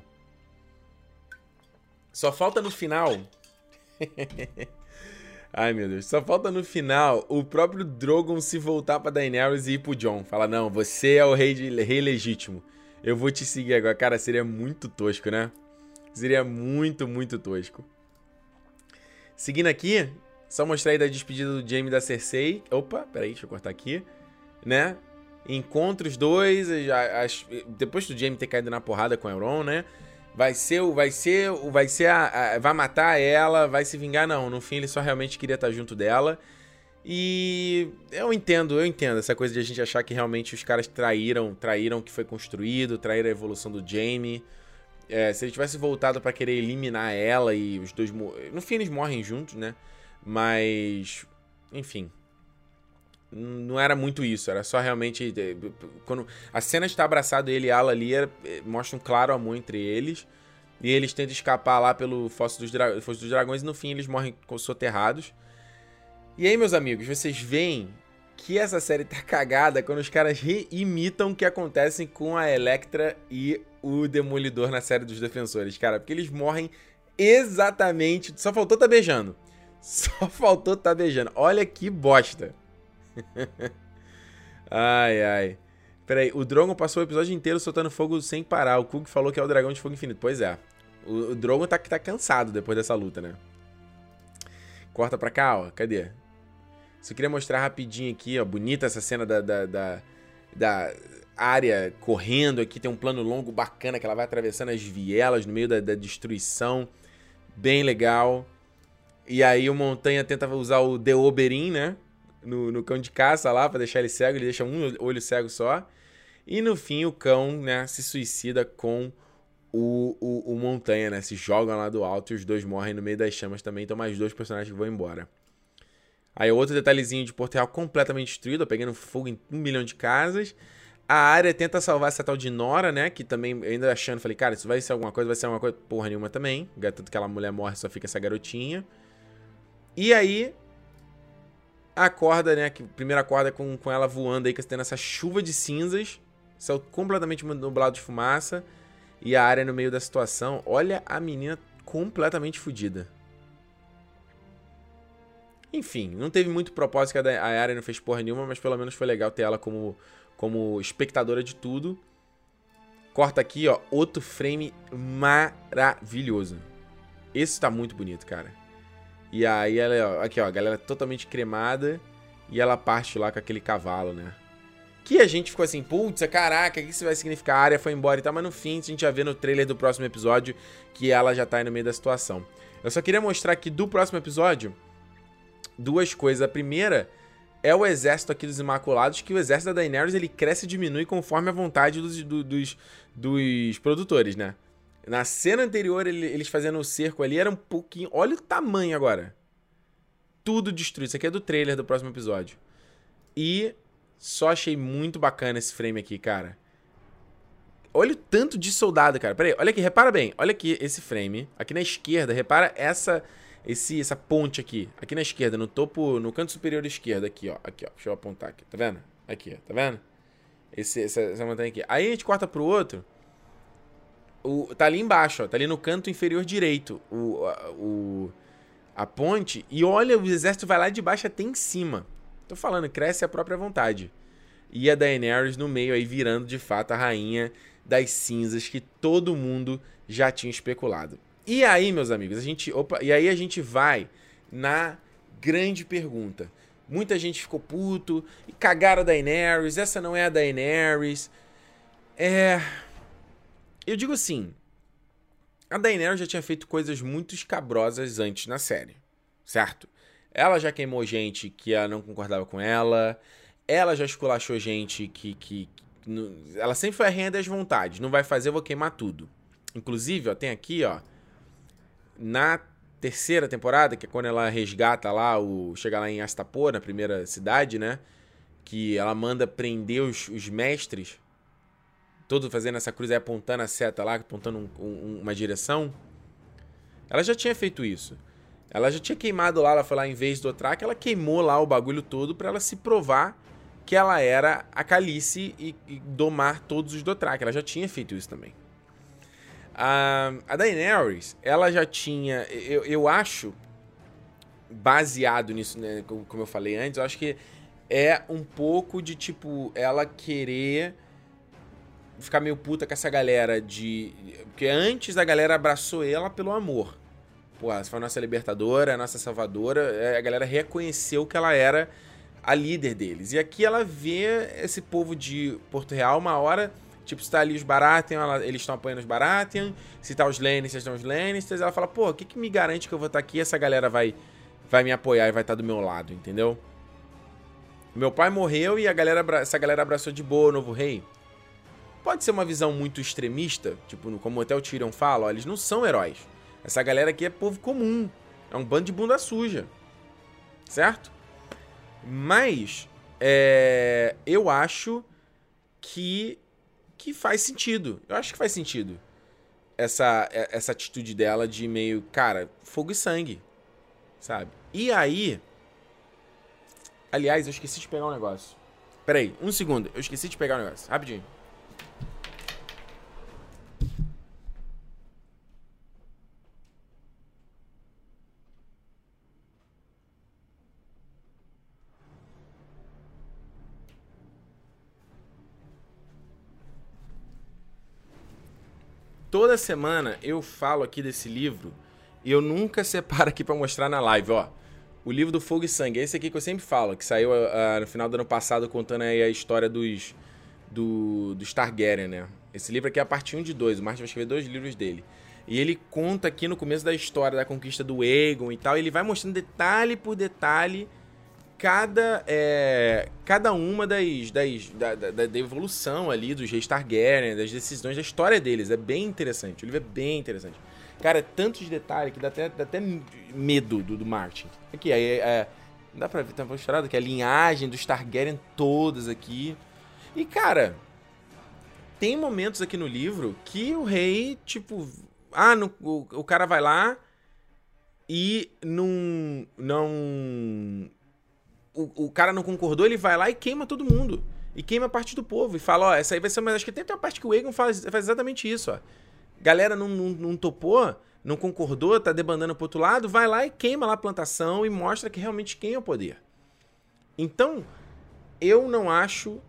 Só falta no final. Ai, meu Deus. Só falta no final o próprio Drogon se voltar pra Daenerys e ir pro Jon. Falar, não, você é o rei, de, rei legítimo. Eu vou te seguir agora. Cara, seria muito tosco, né? Seria muito, muito tosco. Seguindo aqui, só mostrar aí da despedida do Jaime da Cersei. Opa, peraí, deixa eu cortar aqui. Né? Encontra os dois. As, depois do Jaime ter caído na porrada com o Euron, né? Vai ser o. Vai ser o. Vai ser a, a, Vai matar ela, vai se vingar, não. No fim, ele só realmente queria estar junto dela. E eu entendo, eu entendo essa coisa de a gente achar que realmente os caras traíram, traíram o que foi construído, traíram a evolução do Jaime. É, se ele tivesse voltado para querer eliminar ela e os dois. No fim, eles morrem juntos, né? Mas, enfim, não era muito isso, era só realmente eh, quando a cena está abraçado ele e ela ali é, é, mostra um claro amor entre eles e eles tentam escapar lá pelo Fosso dos, Dra Fosso dos Dragões e no fim eles morrem soterrados. E aí, meus amigos, vocês veem que essa série tá cagada quando os caras reimitam o que acontece com a Electra e o Demolidor na série dos Defensores, cara, porque eles morrem exatamente, só faltou tá beijando. Só faltou tá beijando. Olha que bosta. ai, ai. Peraí, o Drogon passou o episódio inteiro soltando fogo sem parar. O Kug falou que é o dragão de fogo infinito. Pois é. O, o Drogon tá, tá cansado depois dessa luta, né? Corta pra cá, ó. Cadê? Só queria mostrar rapidinho aqui, ó. Bonita essa cena da, da, da, da área correndo aqui. Tem um plano longo bacana que ela vai atravessando as vielas no meio da, da destruição. Bem legal. E aí o Montanha tenta usar o The Oberyn, né? No, no cão de caça lá, pra deixar ele cego. Ele deixa um olho cego só. E no fim o cão, né, se suicida com o, o, o, Montanha, né? Se jogam lá do alto e os dois morrem no meio das chamas também. Então mais dois personagens que vão embora. Aí outro detalhezinho de Porto Real completamente destruído, pegando fogo em um milhão de casas. A área tenta salvar essa tal de Nora, né? Que também, ainda achando, falei, cara, isso vai ser alguma coisa, vai ser alguma coisa. Porra nenhuma também. Tanto que aquela mulher morre, só fica essa garotinha. E aí, acorda, né? Que primeira acorda com, com ela voando aí, que tendo essa chuva de cinzas. Céu completamente nublado de fumaça. E a área no meio da situação. Olha a menina completamente fodida. Enfim, não teve muito propósito que a área não fez porra nenhuma, mas pelo menos foi legal ter ela como, como espectadora de tudo. Corta aqui, ó, outro frame maravilhoso. Esse tá muito bonito, cara. E aí ela, ó, aqui ó, a galera totalmente cremada e ela parte lá com aquele cavalo, né? Que a gente ficou assim, putz, caraca, o que isso vai significar? A área foi embora e tal, mas no fim a gente já vê no trailer do próximo episódio que ela já tá aí no meio da situação. Eu só queria mostrar aqui do próximo episódio duas coisas. A primeira é o exército aqui dos Imaculados, que o exército da Daenerys ele cresce e diminui conforme a vontade dos, do, dos, dos produtores, né? Na cena anterior, eles fazendo o cerco ali, era um pouquinho. Olha o tamanho agora. Tudo destruído. Isso aqui é do trailer do próximo episódio. E só achei muito bacana esse frame aqui, cara. Olha o tanto de soldado, cara. Pera aí, olha aqui, repara bem. Olha aqui esse frame. Aqui na esquerda, repara essa esse essa ponte aqui. Aqui na esquerda, no topo, no canto superior esquerdo, aqui, ó. Aqui, ó. Deixa eu apontar aqui. Tá vendo? Aqui, ó. Tá vendo? Esse, essa, essa montanha aqui. Aí a gente corta pro outro. O, tá ali embaixo, ó, tá ali no canto inferior direito o, a, o, a ponte. E olha, o exército vai lá de baixo até em cima. Tô falando, cresce a própria vontade. E a Daenerys no meio aí virando de fato a rainha das cinzas que todo mundo já tinha especulado. E aí, meus amigos, a gente. Opa, e aí a gente vai na grande pergunta. Muita gente ficou puto e cagaram a Daenerys. Essa não é a Daenerys. É. Eu digo assim, a Daenerys já tinha feito coisas muito escabrosas antes na série, certo? Ela já queimou gente que não concordava com ela, ela já esculachou gente que, que, que ela sempre foi a rainha das vontades, não vai fazer, eu vou queimar tudo. Inclusive, ó, tem aqui, ó, na terceira temporada, que é quando ela resgata lá, o chega lá em Astapor, na primeira cidade, né? Que ela manda prender os, os mestres todo fazendo essa cruz aí, apontando a seta lá, apontando um, um, uma direção. Ela já tinha feito isso. Ela já tinha queimado lá, ela foi lá em vez do Otrak, ela queimou lá o bagulho todo para ela se provar que ela era a Calice e, e domar todos os Dothraki. Ela já tinha feito isso também. A, a Daenerys, ela já tinha, eu, eu acho, baseado nisso, né, como eu falei antes, eu acho que é um pouco de tipo ela querer ficar meio puta com essa galera de. Porque antes a galera abraçou ela pelo amor. Pô, essa foi a nossa libertadora, a nossa salvadora. É, a galera reconheceu que ela era a líder deles. E aqui ela vê esse povo de Porto Real uma hora. Tipo, se tá ali os Baratheon, ela, eles estão apoiando os Baratheon. Se tá os Lannisters, estão os Lannisters. Ela fala, pô, o que, que me garante que eu vou estar tá aqui essa galera vai, vai me apoiar e vai estar tá do meu lado, entendeu? Meu pai morreu e a galera, essa galera abraçou de boa o novo rei. Pode ser uma visão muito extremista, tipo, como até o Tyrion fala, ó, eles não são heróis. Essa galera aqui é povo comum. É um bando de bunda suja. Certo? Mas é, eu acho que que faz sentido. Eu acho que faz sentido essa é, essa atitude dela de meio, cara, fogo e sangue, sabe? E aí, aliás, eu esqueci de pegar um negócio. Peraí, um segundo, eu esqueci de pegar um negócio, rapidinho. Toda semana eu falo aqui desse livro e eu nunca separo aqui para mostrar na live, ó. O livro do Fogo e Sangue, é esse aqui que eu sempre falo, que saiu uh, no final do ano passado contando aí a história dos do, do Targaryen, né? Esse livro aqui é a parte 1 de 2, o Martin vai escrever dois livros dele. E ele conta aqui no começo da história da conquista do Aegon e tal, ele vai mostrando detalhe por detalhe cada, é, cada uma das, das da, da, da, evolução ali dos reis Targaryen, das decisões, da história deles. É bem interessante. O livro é bem interessante. Cara, é tantos detalhes que dá até, dá até medo do, do Martin. Aqui, aí, é, dá pra ver, tá mostrado que a linhagem dos Targaryen todas aqui. E, cara, tem momentos aqui no livro que o rei, tipo, ah, no, o, o cara vai lá e não. Não. O, o cara não concordou, ele vai lá e queima todo mundo. E queima parte do povo. E fala, ó, essa aí vai ser. Mas acho que tem uma parte que o Egon faz, faz exatamente isso, ó. Galera não, não, não topou, não concordou, tá debandando pro outro lado, vai lá e queima lá a plantação e mostra que realmente quem é o poder. Então, eu não acho.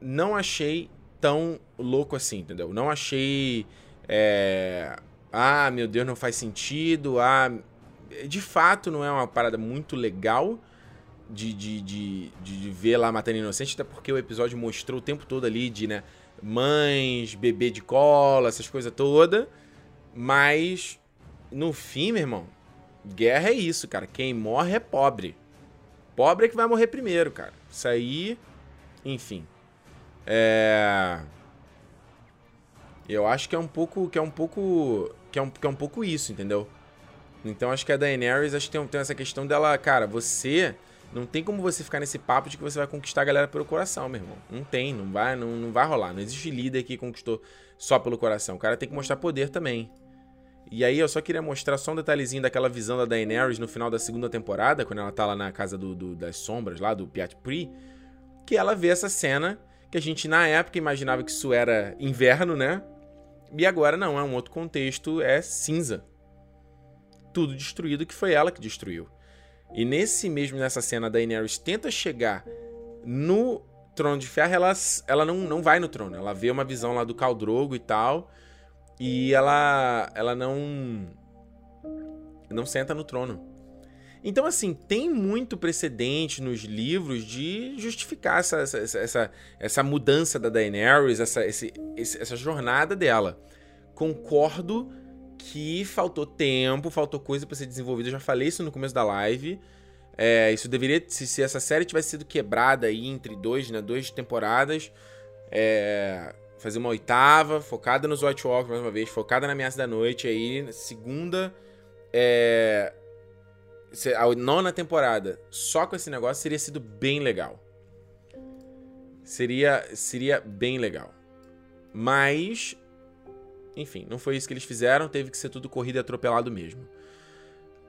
Não achei tão louco assim, entendeu? Não achei é, ah, meu Deus, não faz sentido. Ah, de fato, não é uma parada muito legal de, de, de, de ver lá matando inocente, até porque o episódio mostrou o tempo todo ali de, né, mães, bebê de cola, essas coisas todas. Mas, no fim, meu irmão, guerra é isso, cara. Quem morre é pobre. Pobre é que vai morrer primeiro, cara. Isso aí, enfim. É. Eu acho que é um pouco. que é um pouco. que é um, que é um pouco isso, entendeu? Então acho que a Daenerys acho que tem, tem essa questão dela, cara, você. Não tem como você ficar nesse papo de que você vai conquistar a galera pelo coração, meu irmão. Não tem, não vai, não, não vai rolar. Não existe líder que conquistou só pelo coração. O cara tem que mostrar poder também. E aí eu só queria mostrar só um detalhezinho daquela visão da Daenerys no final da segunda temporada, quando ela tá lá na casa do, do das sombras, lá do Piat Pri, que ela vê essa cena que a gente na época imaginava que isso era inverno, né? E agora não, é um outro contexto, é cinza. Tudo destruído que foi ela que destruiu. E nesse mesmo nessa cena da Daenerys tenta chegar no trono de ferro, ela, ela não, não vai no trono. Ela vê uma visão lá do Caldrogo e tal, e ela ela não não senta no trono. Então, assim, tem muito precedente nos livros de justificar essa, essa, essa, essa mudança da Daenerys, essa, esse, essa jornada dela. Concordo que faltou tempo, faltou coisa para ser desenvolvida. Eu já falei isso no começo da live. É, isso deveria, se, se, essa série tivesse sido quebrada aí entre dois, né, duas temporadas, é, fazer uma oitava, focada nos White Walkers mais uma vez, focada na Ameaça da Noite, aí segunda, é, a nona temporada só com esse negócio seria sido bem legal. Seria, seria bem legal. Mas, enfim, não foi isso que eles fizeram, teve que ser tudo corrido e atropelado mesmo.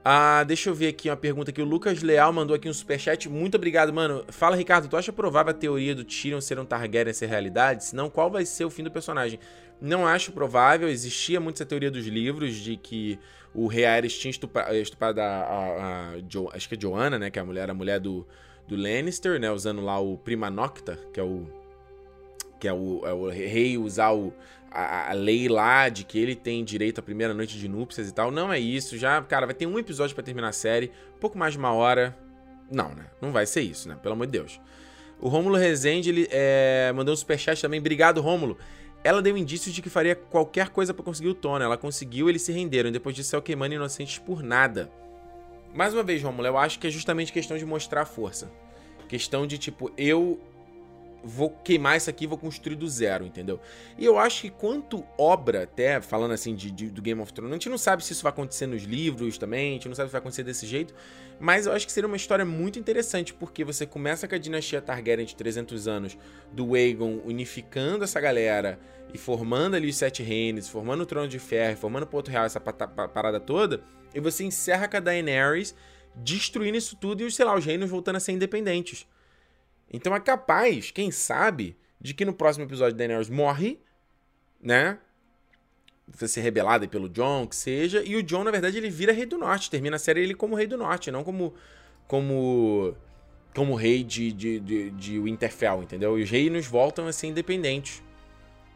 Ah, deixa eu ver aqui uma pergunta que o Lucas Leal mandou aqui um superchat. Muito obrigado, mano. Fala, Ricardo, tu acha provável a teoria do Tyrion ser um Targaryen ser realidade? Se não, qual vai ser o fim do personagem? Não acho provável. Existia muito essa teoria dos livros de que o rei Aerys tinha estuprado a, a, a jo, acho que é Joanna, né, que é a mulher, a mulher do, do Lannister, né, usando lá o Prima Nocta, que é o que é o, é o rei usar o, a, a, lei lá de que ele tem direito à primeira noite de núpcias e tal. Não é isso, já, cara, vai ter um episódio para terminar a série, pouco mais de uma hora. Não, né? Não vai ser isso, né? Pelo amor de Deus. O Rômulo Rezende, ele é, mandou um superchat também. Obrigado, Rômulo. Ela deu indícios de que faria qualquer coisa para conseguir o Tony. Ela conseguiu, eles se renderam. Depois disso, saiu queimando inocentes por nada. Mais uma vez, Romulo, eu acho que é justamente questão de mostrar a força. Questão de, tipo, eu vou queimar isso aqui e vou construir do zero, entendeu? E eu acho que quanto obra, até falando assim de, de, do Game of Thrones, a gente não sabe se isso vai acontecer nos livros também, a gente não sabe se vai acontecer desse jeito, mas eu acho que seria uma história muito interessante, porque você começa com a dinastia Targaryen de 300 anos do Aegon unificando essa galera e formando ali os Sete Reinos, formando o Trono de Ferro, formando o Porto Real, essa parada toda, e você encerra com a Daenerys destruindo isso tudo e, sei lá, os reinos voltando a ser independentes. Então é capaz, quem sabe, de que no próximo episódio Daenerys morre, né? Ser rebelada pelo John, que seja, e o John, na verdade, ele vira rei do norte. Termina a série ele como rei do norte, não como. como. como rei de, de, de, de Winterfell, entendeu? E os reinos voltam a ser independentes.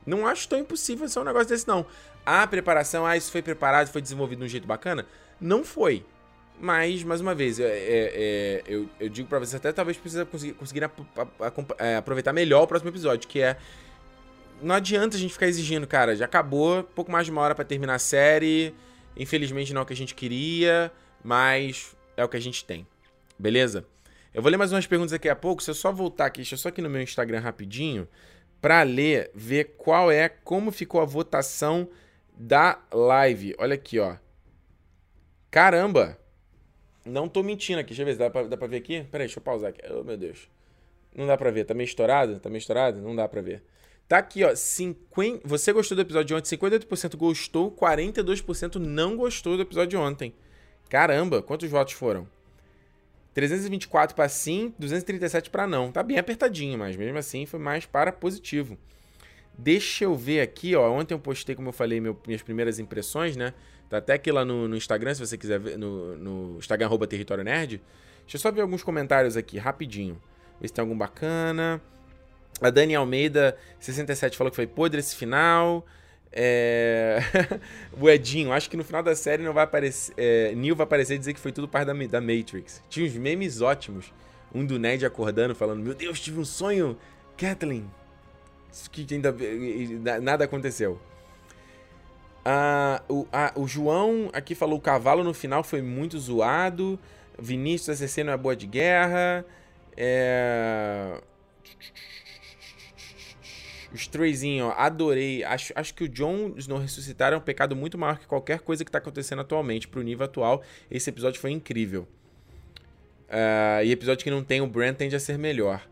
Não acho tão impossível ser um negócio desse, não. a preparação, ah, isso foi preparado, foi desenvolvido de um jeito bacana? Não foi. Mas, mais uma vez, é, é, é, eu, eu, digo para vocês até talvez precisa conseguir, conseguir é, aproveitar melhor o próximo episódio, que é não adianta a gente ficar exigindo, cara, já acabou, pouco mais de uma hora para terminar a série. Infelizmente não é o que a gente queria, mas é o que a gente tem. Beleza? Eu vou ler mais umas perguntas daqui a pouco. Se eu só voltar aqui, deixa eu só aqui no meu Instagram rapidinho, para ler, ver qual é, como ficou a votação da live. Olha aqui, ó. Caramba! Não tô mentindo aqui. Deixa eu ver se dá pra, dá pra ver aqui. Pera aí, deixa eu pausar aqui. Oh, meu Deus. Não dá pra ver. Tá meio estourado? Tá meio estourado? Não dá pra ver. Tá aqui, ó. 50... Você gostou do episódio de ontem? 58% gostou, 42% não gostou do episódio de ontem. Caramba, quantos votos foram? 324 para sim, 237 para não. Tá bem apertadinho, mas mesmo assim foi mais para positivo. Deixa eu ver aqui, ó. Ontem eu postei, como eu falei, meu, minhas primeiras impressões, né? Tá até aqui lá no, no Instagram, se você quiser ver, no, no Instagram, arroba Território Nerd. Deixa eu só ver alguns comentários aqui, rapidinho. Ver se tem algum bacana. A Dani Almeida, 67, falou que foi podre esse final. É... o Edinho, acho que no final da série não vai aparecer. É... Neil vai aparecer e dizer que foi tudo parte da, da Matrix. Tinha uns memes ótimos. Um do Ned acordando, falando: Meu Deus, tive um sonho, Kathleen. Que ainda nada aconteceu. O, o João aqui falou: o cavalo no final foi muito zoado. Vinícius ACC não é boa de guerra. É. Os Treyzinho, ó, adorei. Acho, acho que o John Snow ressuscitar é um pecado muito maior que qualquer coisa que tá acontecendo atualmente. Pro nível atual, esse episódio foi incrível. Uh, e episódio que não tem o Bran tende a ser melhor.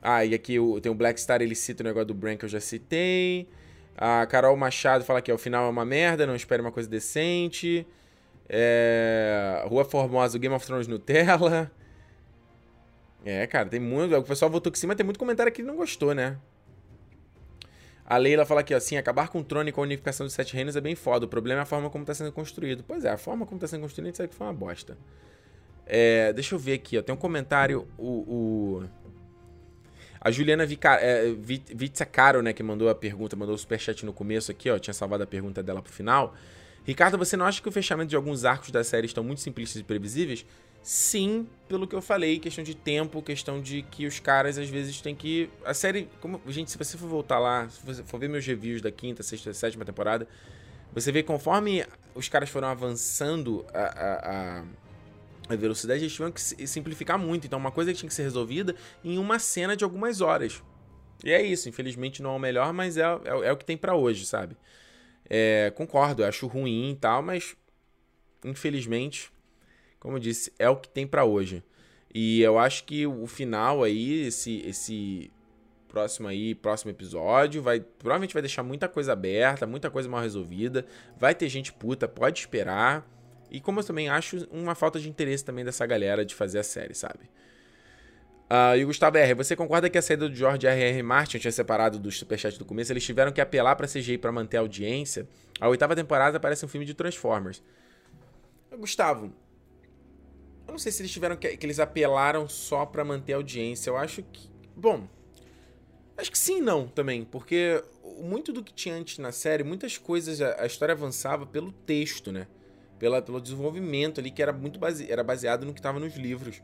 Ah, e aqui o, tem o Black Star, ele cita o negócio do Bran que eu já citei. A Carol Machado fala que o final é uma merda, não espere uma coisa decente. É... Rua Formosa, o Game of Thrones Nutella. É, cara, tem muito. O pessoal votou que sim, mas tem muito comentário que não gostou, né? A Leila fala aqui, assim, acabar com o trono e com a unificação dos sete reinos é bem foda. O problema é a forma como está sendo construído. Pois é, a forma como está sendo construído a gente sabe que foi uma bosta. É, deixa eu ver aqui, ó. Tem um comentário. O. o... A Juliana Vicar, é, Vitsacaro, né, que mandou a pergunta, mandou o superchat no começo aqui, ó. Tinha salvado a pergunta dela pro final. Ricardo, você não acha que o fechamento de alguns arcos da série estão muito simplistas e previsíveis? Sim, pelo que eu falei, questão de tempo, questão de que os caras às vezes têm que. A série. Como, gente, se você for voltar lá, se você for ver meus reviews da quinta, sexta, sétima temporada, você vê conforme os caras foram avançando a, a, a velocidade, eles tiveram que simplificar muito. Então, uma coisa que tinha que ser resolvida em uma cena de algumas horas. E é isso, infelizmente não é o melhor, mas é, é, é o que tem para hoje, sabe? É, concordo, acho ruim e tal, mas infelizmente como eu disse, é o que tem para hoje. E eu acho que o final aí, esse, esse próximo aí, próximo episódio, vai provavelmente vai deixar muita coisa aberta, muita coisa mal resolvida. Vai ter gente puta, pode esperar. E como eu também acho uma falta de interesse também dessa galera de fazer a série, sabe? Uh, e o Gustavo R, você concorda que a saída do George R.R. Martin tinha separado do superchat do começo? Eles tiveram que apelar pra CGI para manter a audiência. A oitava temporada parece um filme de Transformers. Gustavo, eu não sei se eles tiveram que, que eles apelaram só para manter a audiência. Eu acho que. Bom. Acho que sim não também. Porque muito do que tinha antes na série, muitas coisas. A, a história avançava pelo texto, né? Pela, pelo desenvolvimento ali, que era muito base, era baseado no que estava nos livros.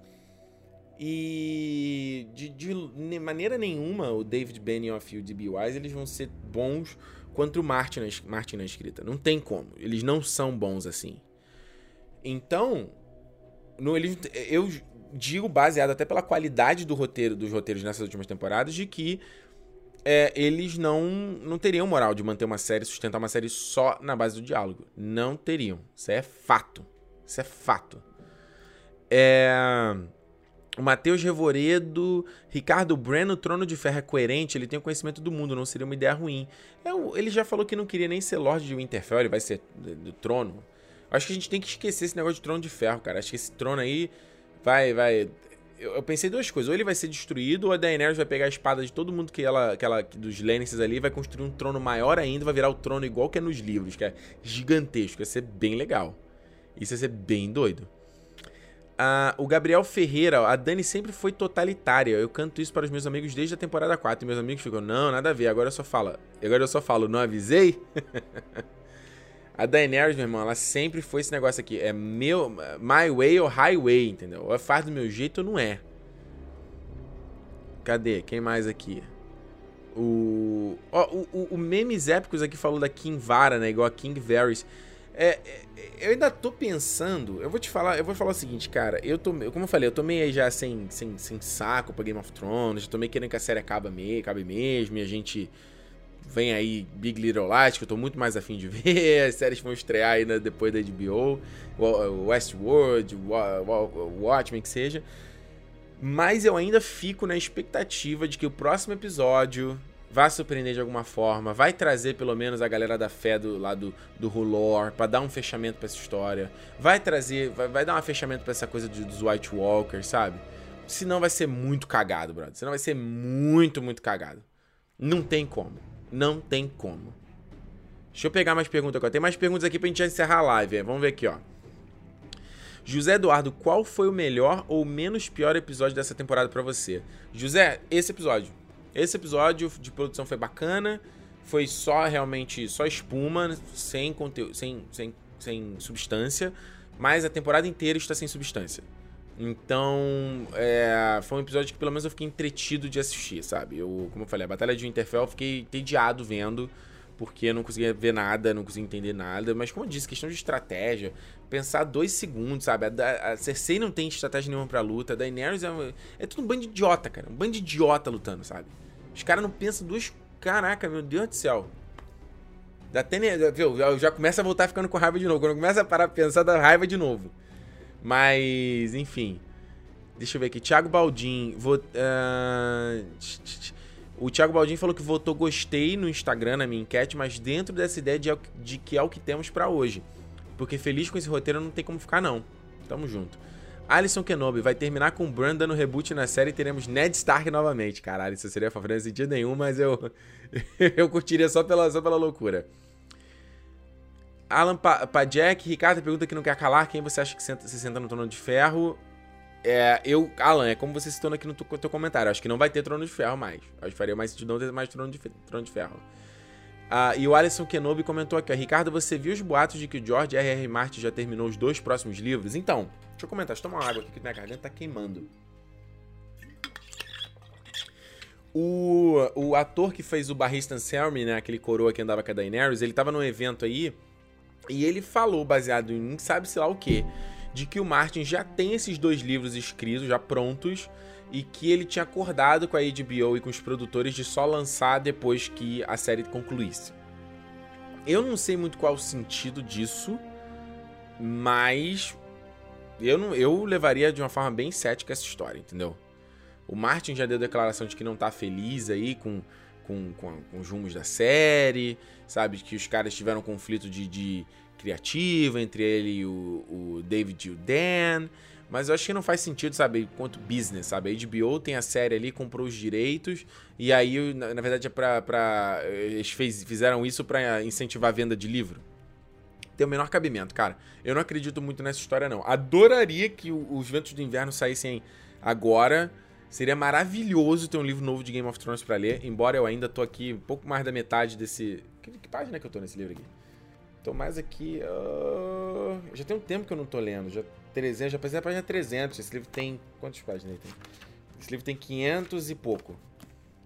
E de, de, maneira nenhuma o David Benioff e o D.B. Wise eles vão ser bons quanto o Martin na, Martin na escrita. Não tem como. Eles não são bons assim. Então, no, ele, eu digo, baseado até pela qualidade do roteiro dos roteiros nessas últimas temporadas, de que é, eles não, não teriam moral de manter uma série, sustentar uma série só na base do diálogo. Não teriam. Isso é fato. Isso é fato. É. O Matheus Revoredo, Ricardo Breno, Trono de Ferro é coerente, ele tem o conhecimento do mundo, não seria uma ideia ruim. É, ele já falou que não queria nem ser Lorde de Winterfell, ele vai ser do, do trono. Acho que a gente tem que esquecer esse negócio de trono de ferro, cara. Acho que esse trono aí vai, vai. Eu, eu pensei duas coisas. Ou ele vai ser destruído, ou a Daenerys vai pegar a espada de todo mundo que ela. Que ela dos Lannisters ali, vai construir um trono maior ainda, vai virar o trono igual que é nos livros, que é gigantesco. Vai ser bem legal. Isso vai ser bem doido. Ah, o Gabriel Ferreira, a Dani sempre foi totalitária. Eu canto isso para os meus amigos desde a temporada 4. E meus amigos ficam, não, nada a ver. Agora eu só falo. Agora eu só falo, não avisei? a Daenerys, meu irmão, ela sempre foi esse negócio aqui. É meu, my way ou highway, entendeu? Ou é faz do meu jeito ou não é. Cadê? Quem mais aqui? O, ó, o, o, o Memes Épicos aqui falou da King Vara, né? Igual a King Varys. É, é, eu ainda tô pensando. Eu vou te falar, eu vou falar o seguinte, cara. Eu tô, como eu falei, eu tô meio aí já sem, sem, sem saco pra Game of Thrones. Já tô meio querendo que a série mesmo, acabe mesmo. E a gente vem aí Big Little Lies, que eu tô muito mais afim de ver. As séries vão estrear aí depois da HBO. Westworld, Watchmen, que seja. Mas eu ainda fico na expectativa de que o próximo episódio vai surpreender de alguma forma, vai trazer pelo menos a galera da fé do lado do Rulor para dar um fechamento para essa história, vai trazer, vai, vai dar um fechamento para essa coisa de, dos White Walkers, sabe? Senão vai ser muito cagado, brother. Senão vai ser muito, muito cagado. Não tem como. Não tem como. Deixa eu pegar mais perguntas agora. Tem mais perguntas aqui pra gente encerrar a live. Vamos ver aqui, ó. José Eduardo, qual foi o melhor ou menos pior episódio dessa temporada para você? José, esse episódio. Esse episódio de produção foi bacana. Foi só realmente só espuma, sem conteúdo, sem, sem, sem substância. Mas a temporada inteira está sem substância. Então, é, foi um episódio que pelo menos eu fiquei entretido de assistir, sabe? Eu, como eu falei, a Batalha de Winterfell eu fiquei entediado vendo porque eu não conseguia ver nada, não conseguia entender nada. Mas como eu disse, questão de estratégia, pensar dois segundos, sabe? A, a Cersei não tem estratégia nenhuma pra luta, a Daenerys é, é tudo um bando de idiota, cara. Um bando de idiota lutando, sabe? Os caras não pensam duas... Caraca, meu Deus do céu. Dá até, viu, já começa a voltar ficando com raiva de novo. Quando começa a parar pensar, dá raiva de novo. Mas, enfim. Deixa eu ver aqui. Thiago Baldin. Uh... O Thiago Baldin falou que votou gostei no Instagram, na minha enquete, mas dentro dessa ideia de, de que é o que temos para hoje. Porque feliz com esse roteiro não tem como ficar, não. Tamo junto. Alisson Kenobi vai terminar com o Bran dando reboot na série e teremos Ned Stark novamente. Caralho, isso seria favorável em sentido nenhum, mas eu eu curtiria só pela, só pela loucura. Alan Pajek, Ricardo pergunta que não quer calar. Quem você acha que senta, se senta no trono de ferro? É, eu, Alan, é como você citou aqui no teu, comentário. Acho que não vai ter Trono de Ferro mais. Acho que faria mais sentido não ter mais Trono de, trono de Ferro. Ah, e o Alisson Kenobi comentou aqui, Ricardo, você viu os boatos de que o George R.R. R. Martin já terminou os dois próximos livros? Então, deixa eu comentar, deixa eu tomar uma água aqui que minha garganta tá queimando. O, o ator que fez o Barristan Selmy, né, aquele coroa que andava com a Daenerys, ele tava num evento aí e ele falou, baseado em sabe-se lá o que, de que o Martin já tem esses dois livros escritos, já prontos, e que ele tinha acordado com a HBO e com os produtores de só lançar depois que a série concluísse. Eu não sei muito qual o sentido disso, mas eu, não, eu levaria de uma forma bem cética essa história, entendeu? O Martin já deu declaração de que não tá feliz aí com, com, com, com os rumos da série, sabe? Que os caras tiveram um conflito de, de criativa entre ele e o, o David e o Dan. Mas eu acho que não faz sentido, sabe, quanto business, sabe? A HBO tem a série ali, comprou os direitos, e aí, na, na verdade, é pra, pra. Eles fez, fizeram isso para incentivar a venda de livro. Tem o menor cabimento, cara. Eu não acredito muito nessa história, não. Adoraria que o, os ventos do inverno saíssem agora. Seria maravilhoso ter um livro novo de Game of Thrones para ler, embora eu ainda tô aqui um pouco mais da metade desse. Que, que página que eu tô nesse livro aqui? Tô mais aqui. Uh... Já tem um tempo que eu não tô lendo. Já 300, já passei a página 300. Esse livro tem. Quantas páginas tem? Esse livro tem 500 e pouco.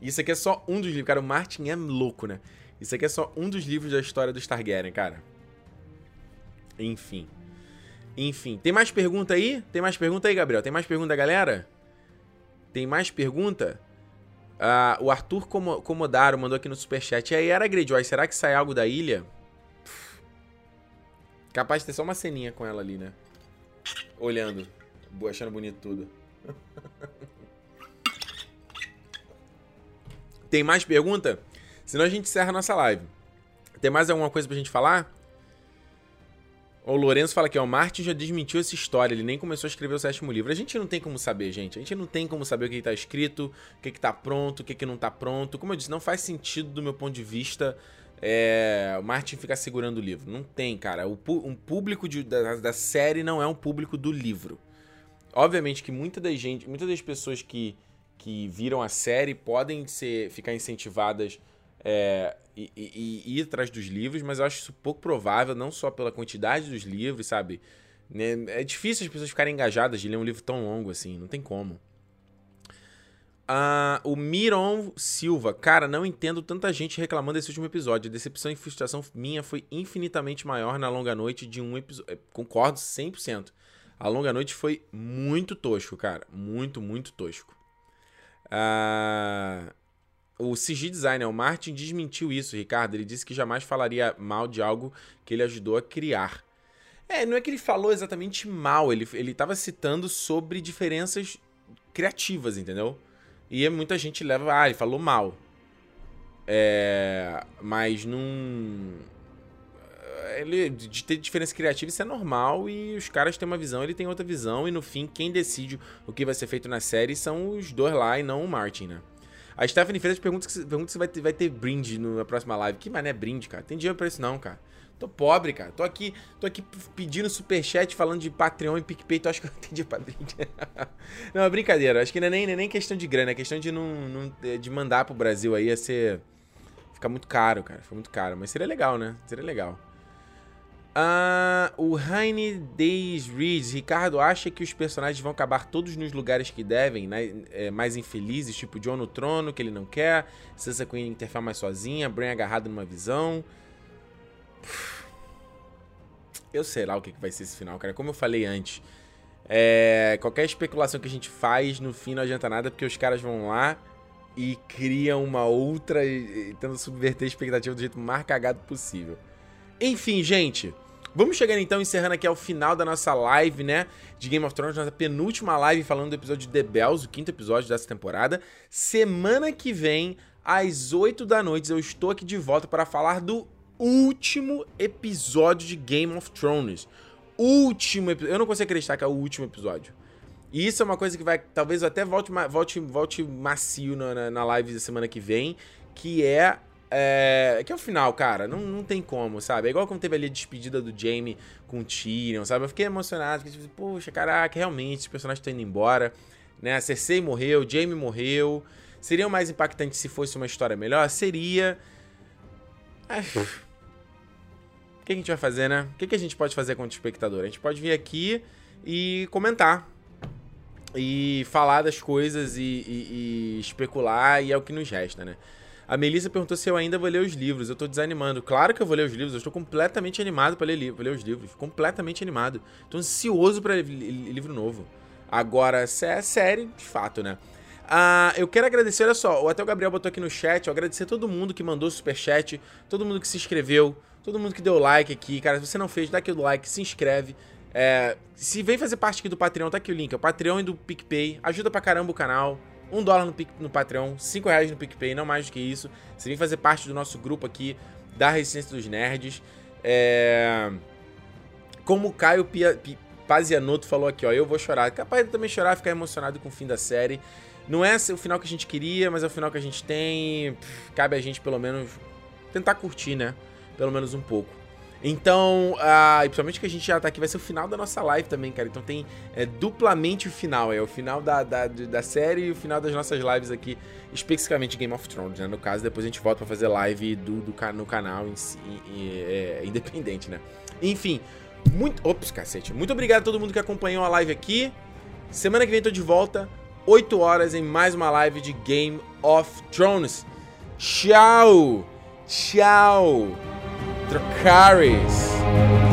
Isso aqui é só um dos livros. Cara, o Martin é louco, né? Isso aqui é só um dos livros da história do Targaryen, cara. Enfim. Enfim. Tem mais pergunta aí? Tem mais pergunta aí, Gabriel? Tem mais pergunta, galera? Tem mais pergunta? Uh, o Arthur Comodaro mandou aqui no superchat. E aí, era Greyjoy, será que sai algo da ilha? Capaz de ter só uma ceninha com ela ali, né? Olhando. Achando bonito tudo. Tem mais pergunta? Senão a gente encerra a nossa live. Tem mais alguma coisa pra gente falar? O Lourenço fala que o Martin já desmentiu essa história, ele nem começou a escrever o sétimo livro. A gente não tem como saber, gente. A gente não tem como saber o que está escrito, o que, está pronto, o que, que não está pronto. Como eu disse, não faz sentido do meu ponto de vista é, o Martin ficar segurando o livro. Não tem, cara. O, um público de, da, da, série não é um público do livro. Obviamente que muita das gente, muitas das pessoas que, que viram a série podem ser, ficar incentivadas é, e, e, e, ir atrás dos livros, mas eu acho isso pouco provável, não só pela quantidade dos livros, sabe? Né, é difícil as pessoas ficarem engajadas de ler um livro tão longo assim, não tem como. Uh, o Miron Silva, cara, não entendo tanta gente reclamando desse último episódio. A decepção e frustração minha foi infinitamente maior na longa noite de um episódio. É, concordo 100%. A longa noite foi muito tosco, cara. Muito, muito tosco. Uh, o CG Designer, o Martin, desmentiu isso, Ricardo. Ele disse que jamais falaria mal de algo que ele ajudou a criar. É, não é que ele falou exatamente mal, ele, ele tava citando sobre diferenças criativas, entendeu? E muita gente leva, ah, ele falou mal. É, mas não. Ele, de ter diferença criativa, isso é normal e os caras têm uma visão, ele tem outra visão, e no fim, quem decide o que vai ser feito na série são os dois lá e não o Martin, né? A Stephanie Freitas pergunta, pergunta se vai ter, vai ter brinde na próxima live. Que mané brinde, cara? Tem dinheiro pra isso não, cara. Tô pobre, cara. Tô aqui, tô aqui pedindo superchat, falando de Patreon e PicPay. Tu acha que eu entendi pra brinde? não, é brincadeira. Acho que não é nem, é nem questão de grana. É questão de, não, não, de mandar pro Brasil aí. Ia ser... Ficar muito caro, cara. Fica muito caro. Mas seria legal, né? Seria legal. Uh, o Heine Days Reads. Ricardo acha que os personagens vão acabar todos nos lugares que devem, né? É, mais infelizes, tipo John no trono, que ele não quer. Sansa Queen interfere mais sozinha. Bran agarrado numa visão. Eu sei lá o que vai ser esse final, cara. Como eu falei antes, é... qualquer especulação que a gente faz, no fim não adianta nada, porque os caras vão lá e criam uma outra, tentando subverter a expectativa do jeito mais cagado possível. Enfim, gente. Vamos chegando então, encerrando aqui ao final da nossa live, né? De Game of Thrones, nossa penúltima live falando do episódio de The Bells, o quinto episódio dessa temporada. Semana que vem, às 8 da noite, eu estou aqui de volta para falar do último episódio de Game of Thrones. Último episódio. Eu não consigo acreditar que é o último episódio. E isso é uma coisa que vai. Talvez eu até volte, volte, volte macio na, na, na live da semana que vem. Que é. É, que é o final, cara. Não, não tem como, sabe? É igual quando teve ali a despedida do Jamie com o Tyrion, sabe? Eu fiquei emocionado. Fiquei tipo, poxa, caraca, realmente, os personagens estão indo embora. Né? A Cersei morreu, Jamie morreu. Seria mais impactante se fosse uma história melhor? Seria. É, que a gente vai fazer, né? O que, a gente pode fazer contra o espectador? A gente pode vir aqui e comentar. E falar das coisas e, e, e especular, e é o que nos resta, né? A Melissa perguntou se eu ainda vou ler os livros. Eu tô desanimando. Claro que eu vou ler os livros. Eu estou completamente animado para ler, ler, os livros. Completamente animado. Tô ansioso para ler livro novo. Agora, é série, de fato, né? Ah, eu quero agradecer, olha só, até o Gabriel botou aqui no chat, eu agradecer todo mundo que mandou superchat, todo mundo que se inscreveu, todo mundo que deu like aqui. Cara, se você não fez, dá aqui o like, se inscreve. É, se vem fazer parte aqui do Patreon, tá aqui o link. É o Patreon e do PicPay. Ajuda pra caramba o canal. Um dólar no, no Patreon, cinco reais no PicPay, não mais do que isso. Você vem fazer parte do nosso grupo aqui da Resistência dos Nerds. É... Como o Caio Pia... Pazianotto falou aqui, ó, eu vou chorar. Capaz de também chorar, ficar emocionado com o fim da série. Não é o final que a gente queria, mas é o final que a gente tem. Cabe a gente, pelo menos, tentar curtir, né? pelo menos um pouco. Então, ah, principalmente que a gente já tá aqui, vai ser o final da nossa live também, cara. Então tem é, duplamente o final. É o final da, da, da série e o final das nossas lives aqui, especificamente Game of Thrones, né? No caso, depois a gente volta pra fazer live do, do no canal em si, é, independente, né? Enfim, muito. Ops, cacete. Muito obrigado a todo mundo que acompanhou a live aqui. Semana que vem tô de volta, 8 horas, em mais uma live de Game of Thrones. Tchau! Tchau! Dracarys.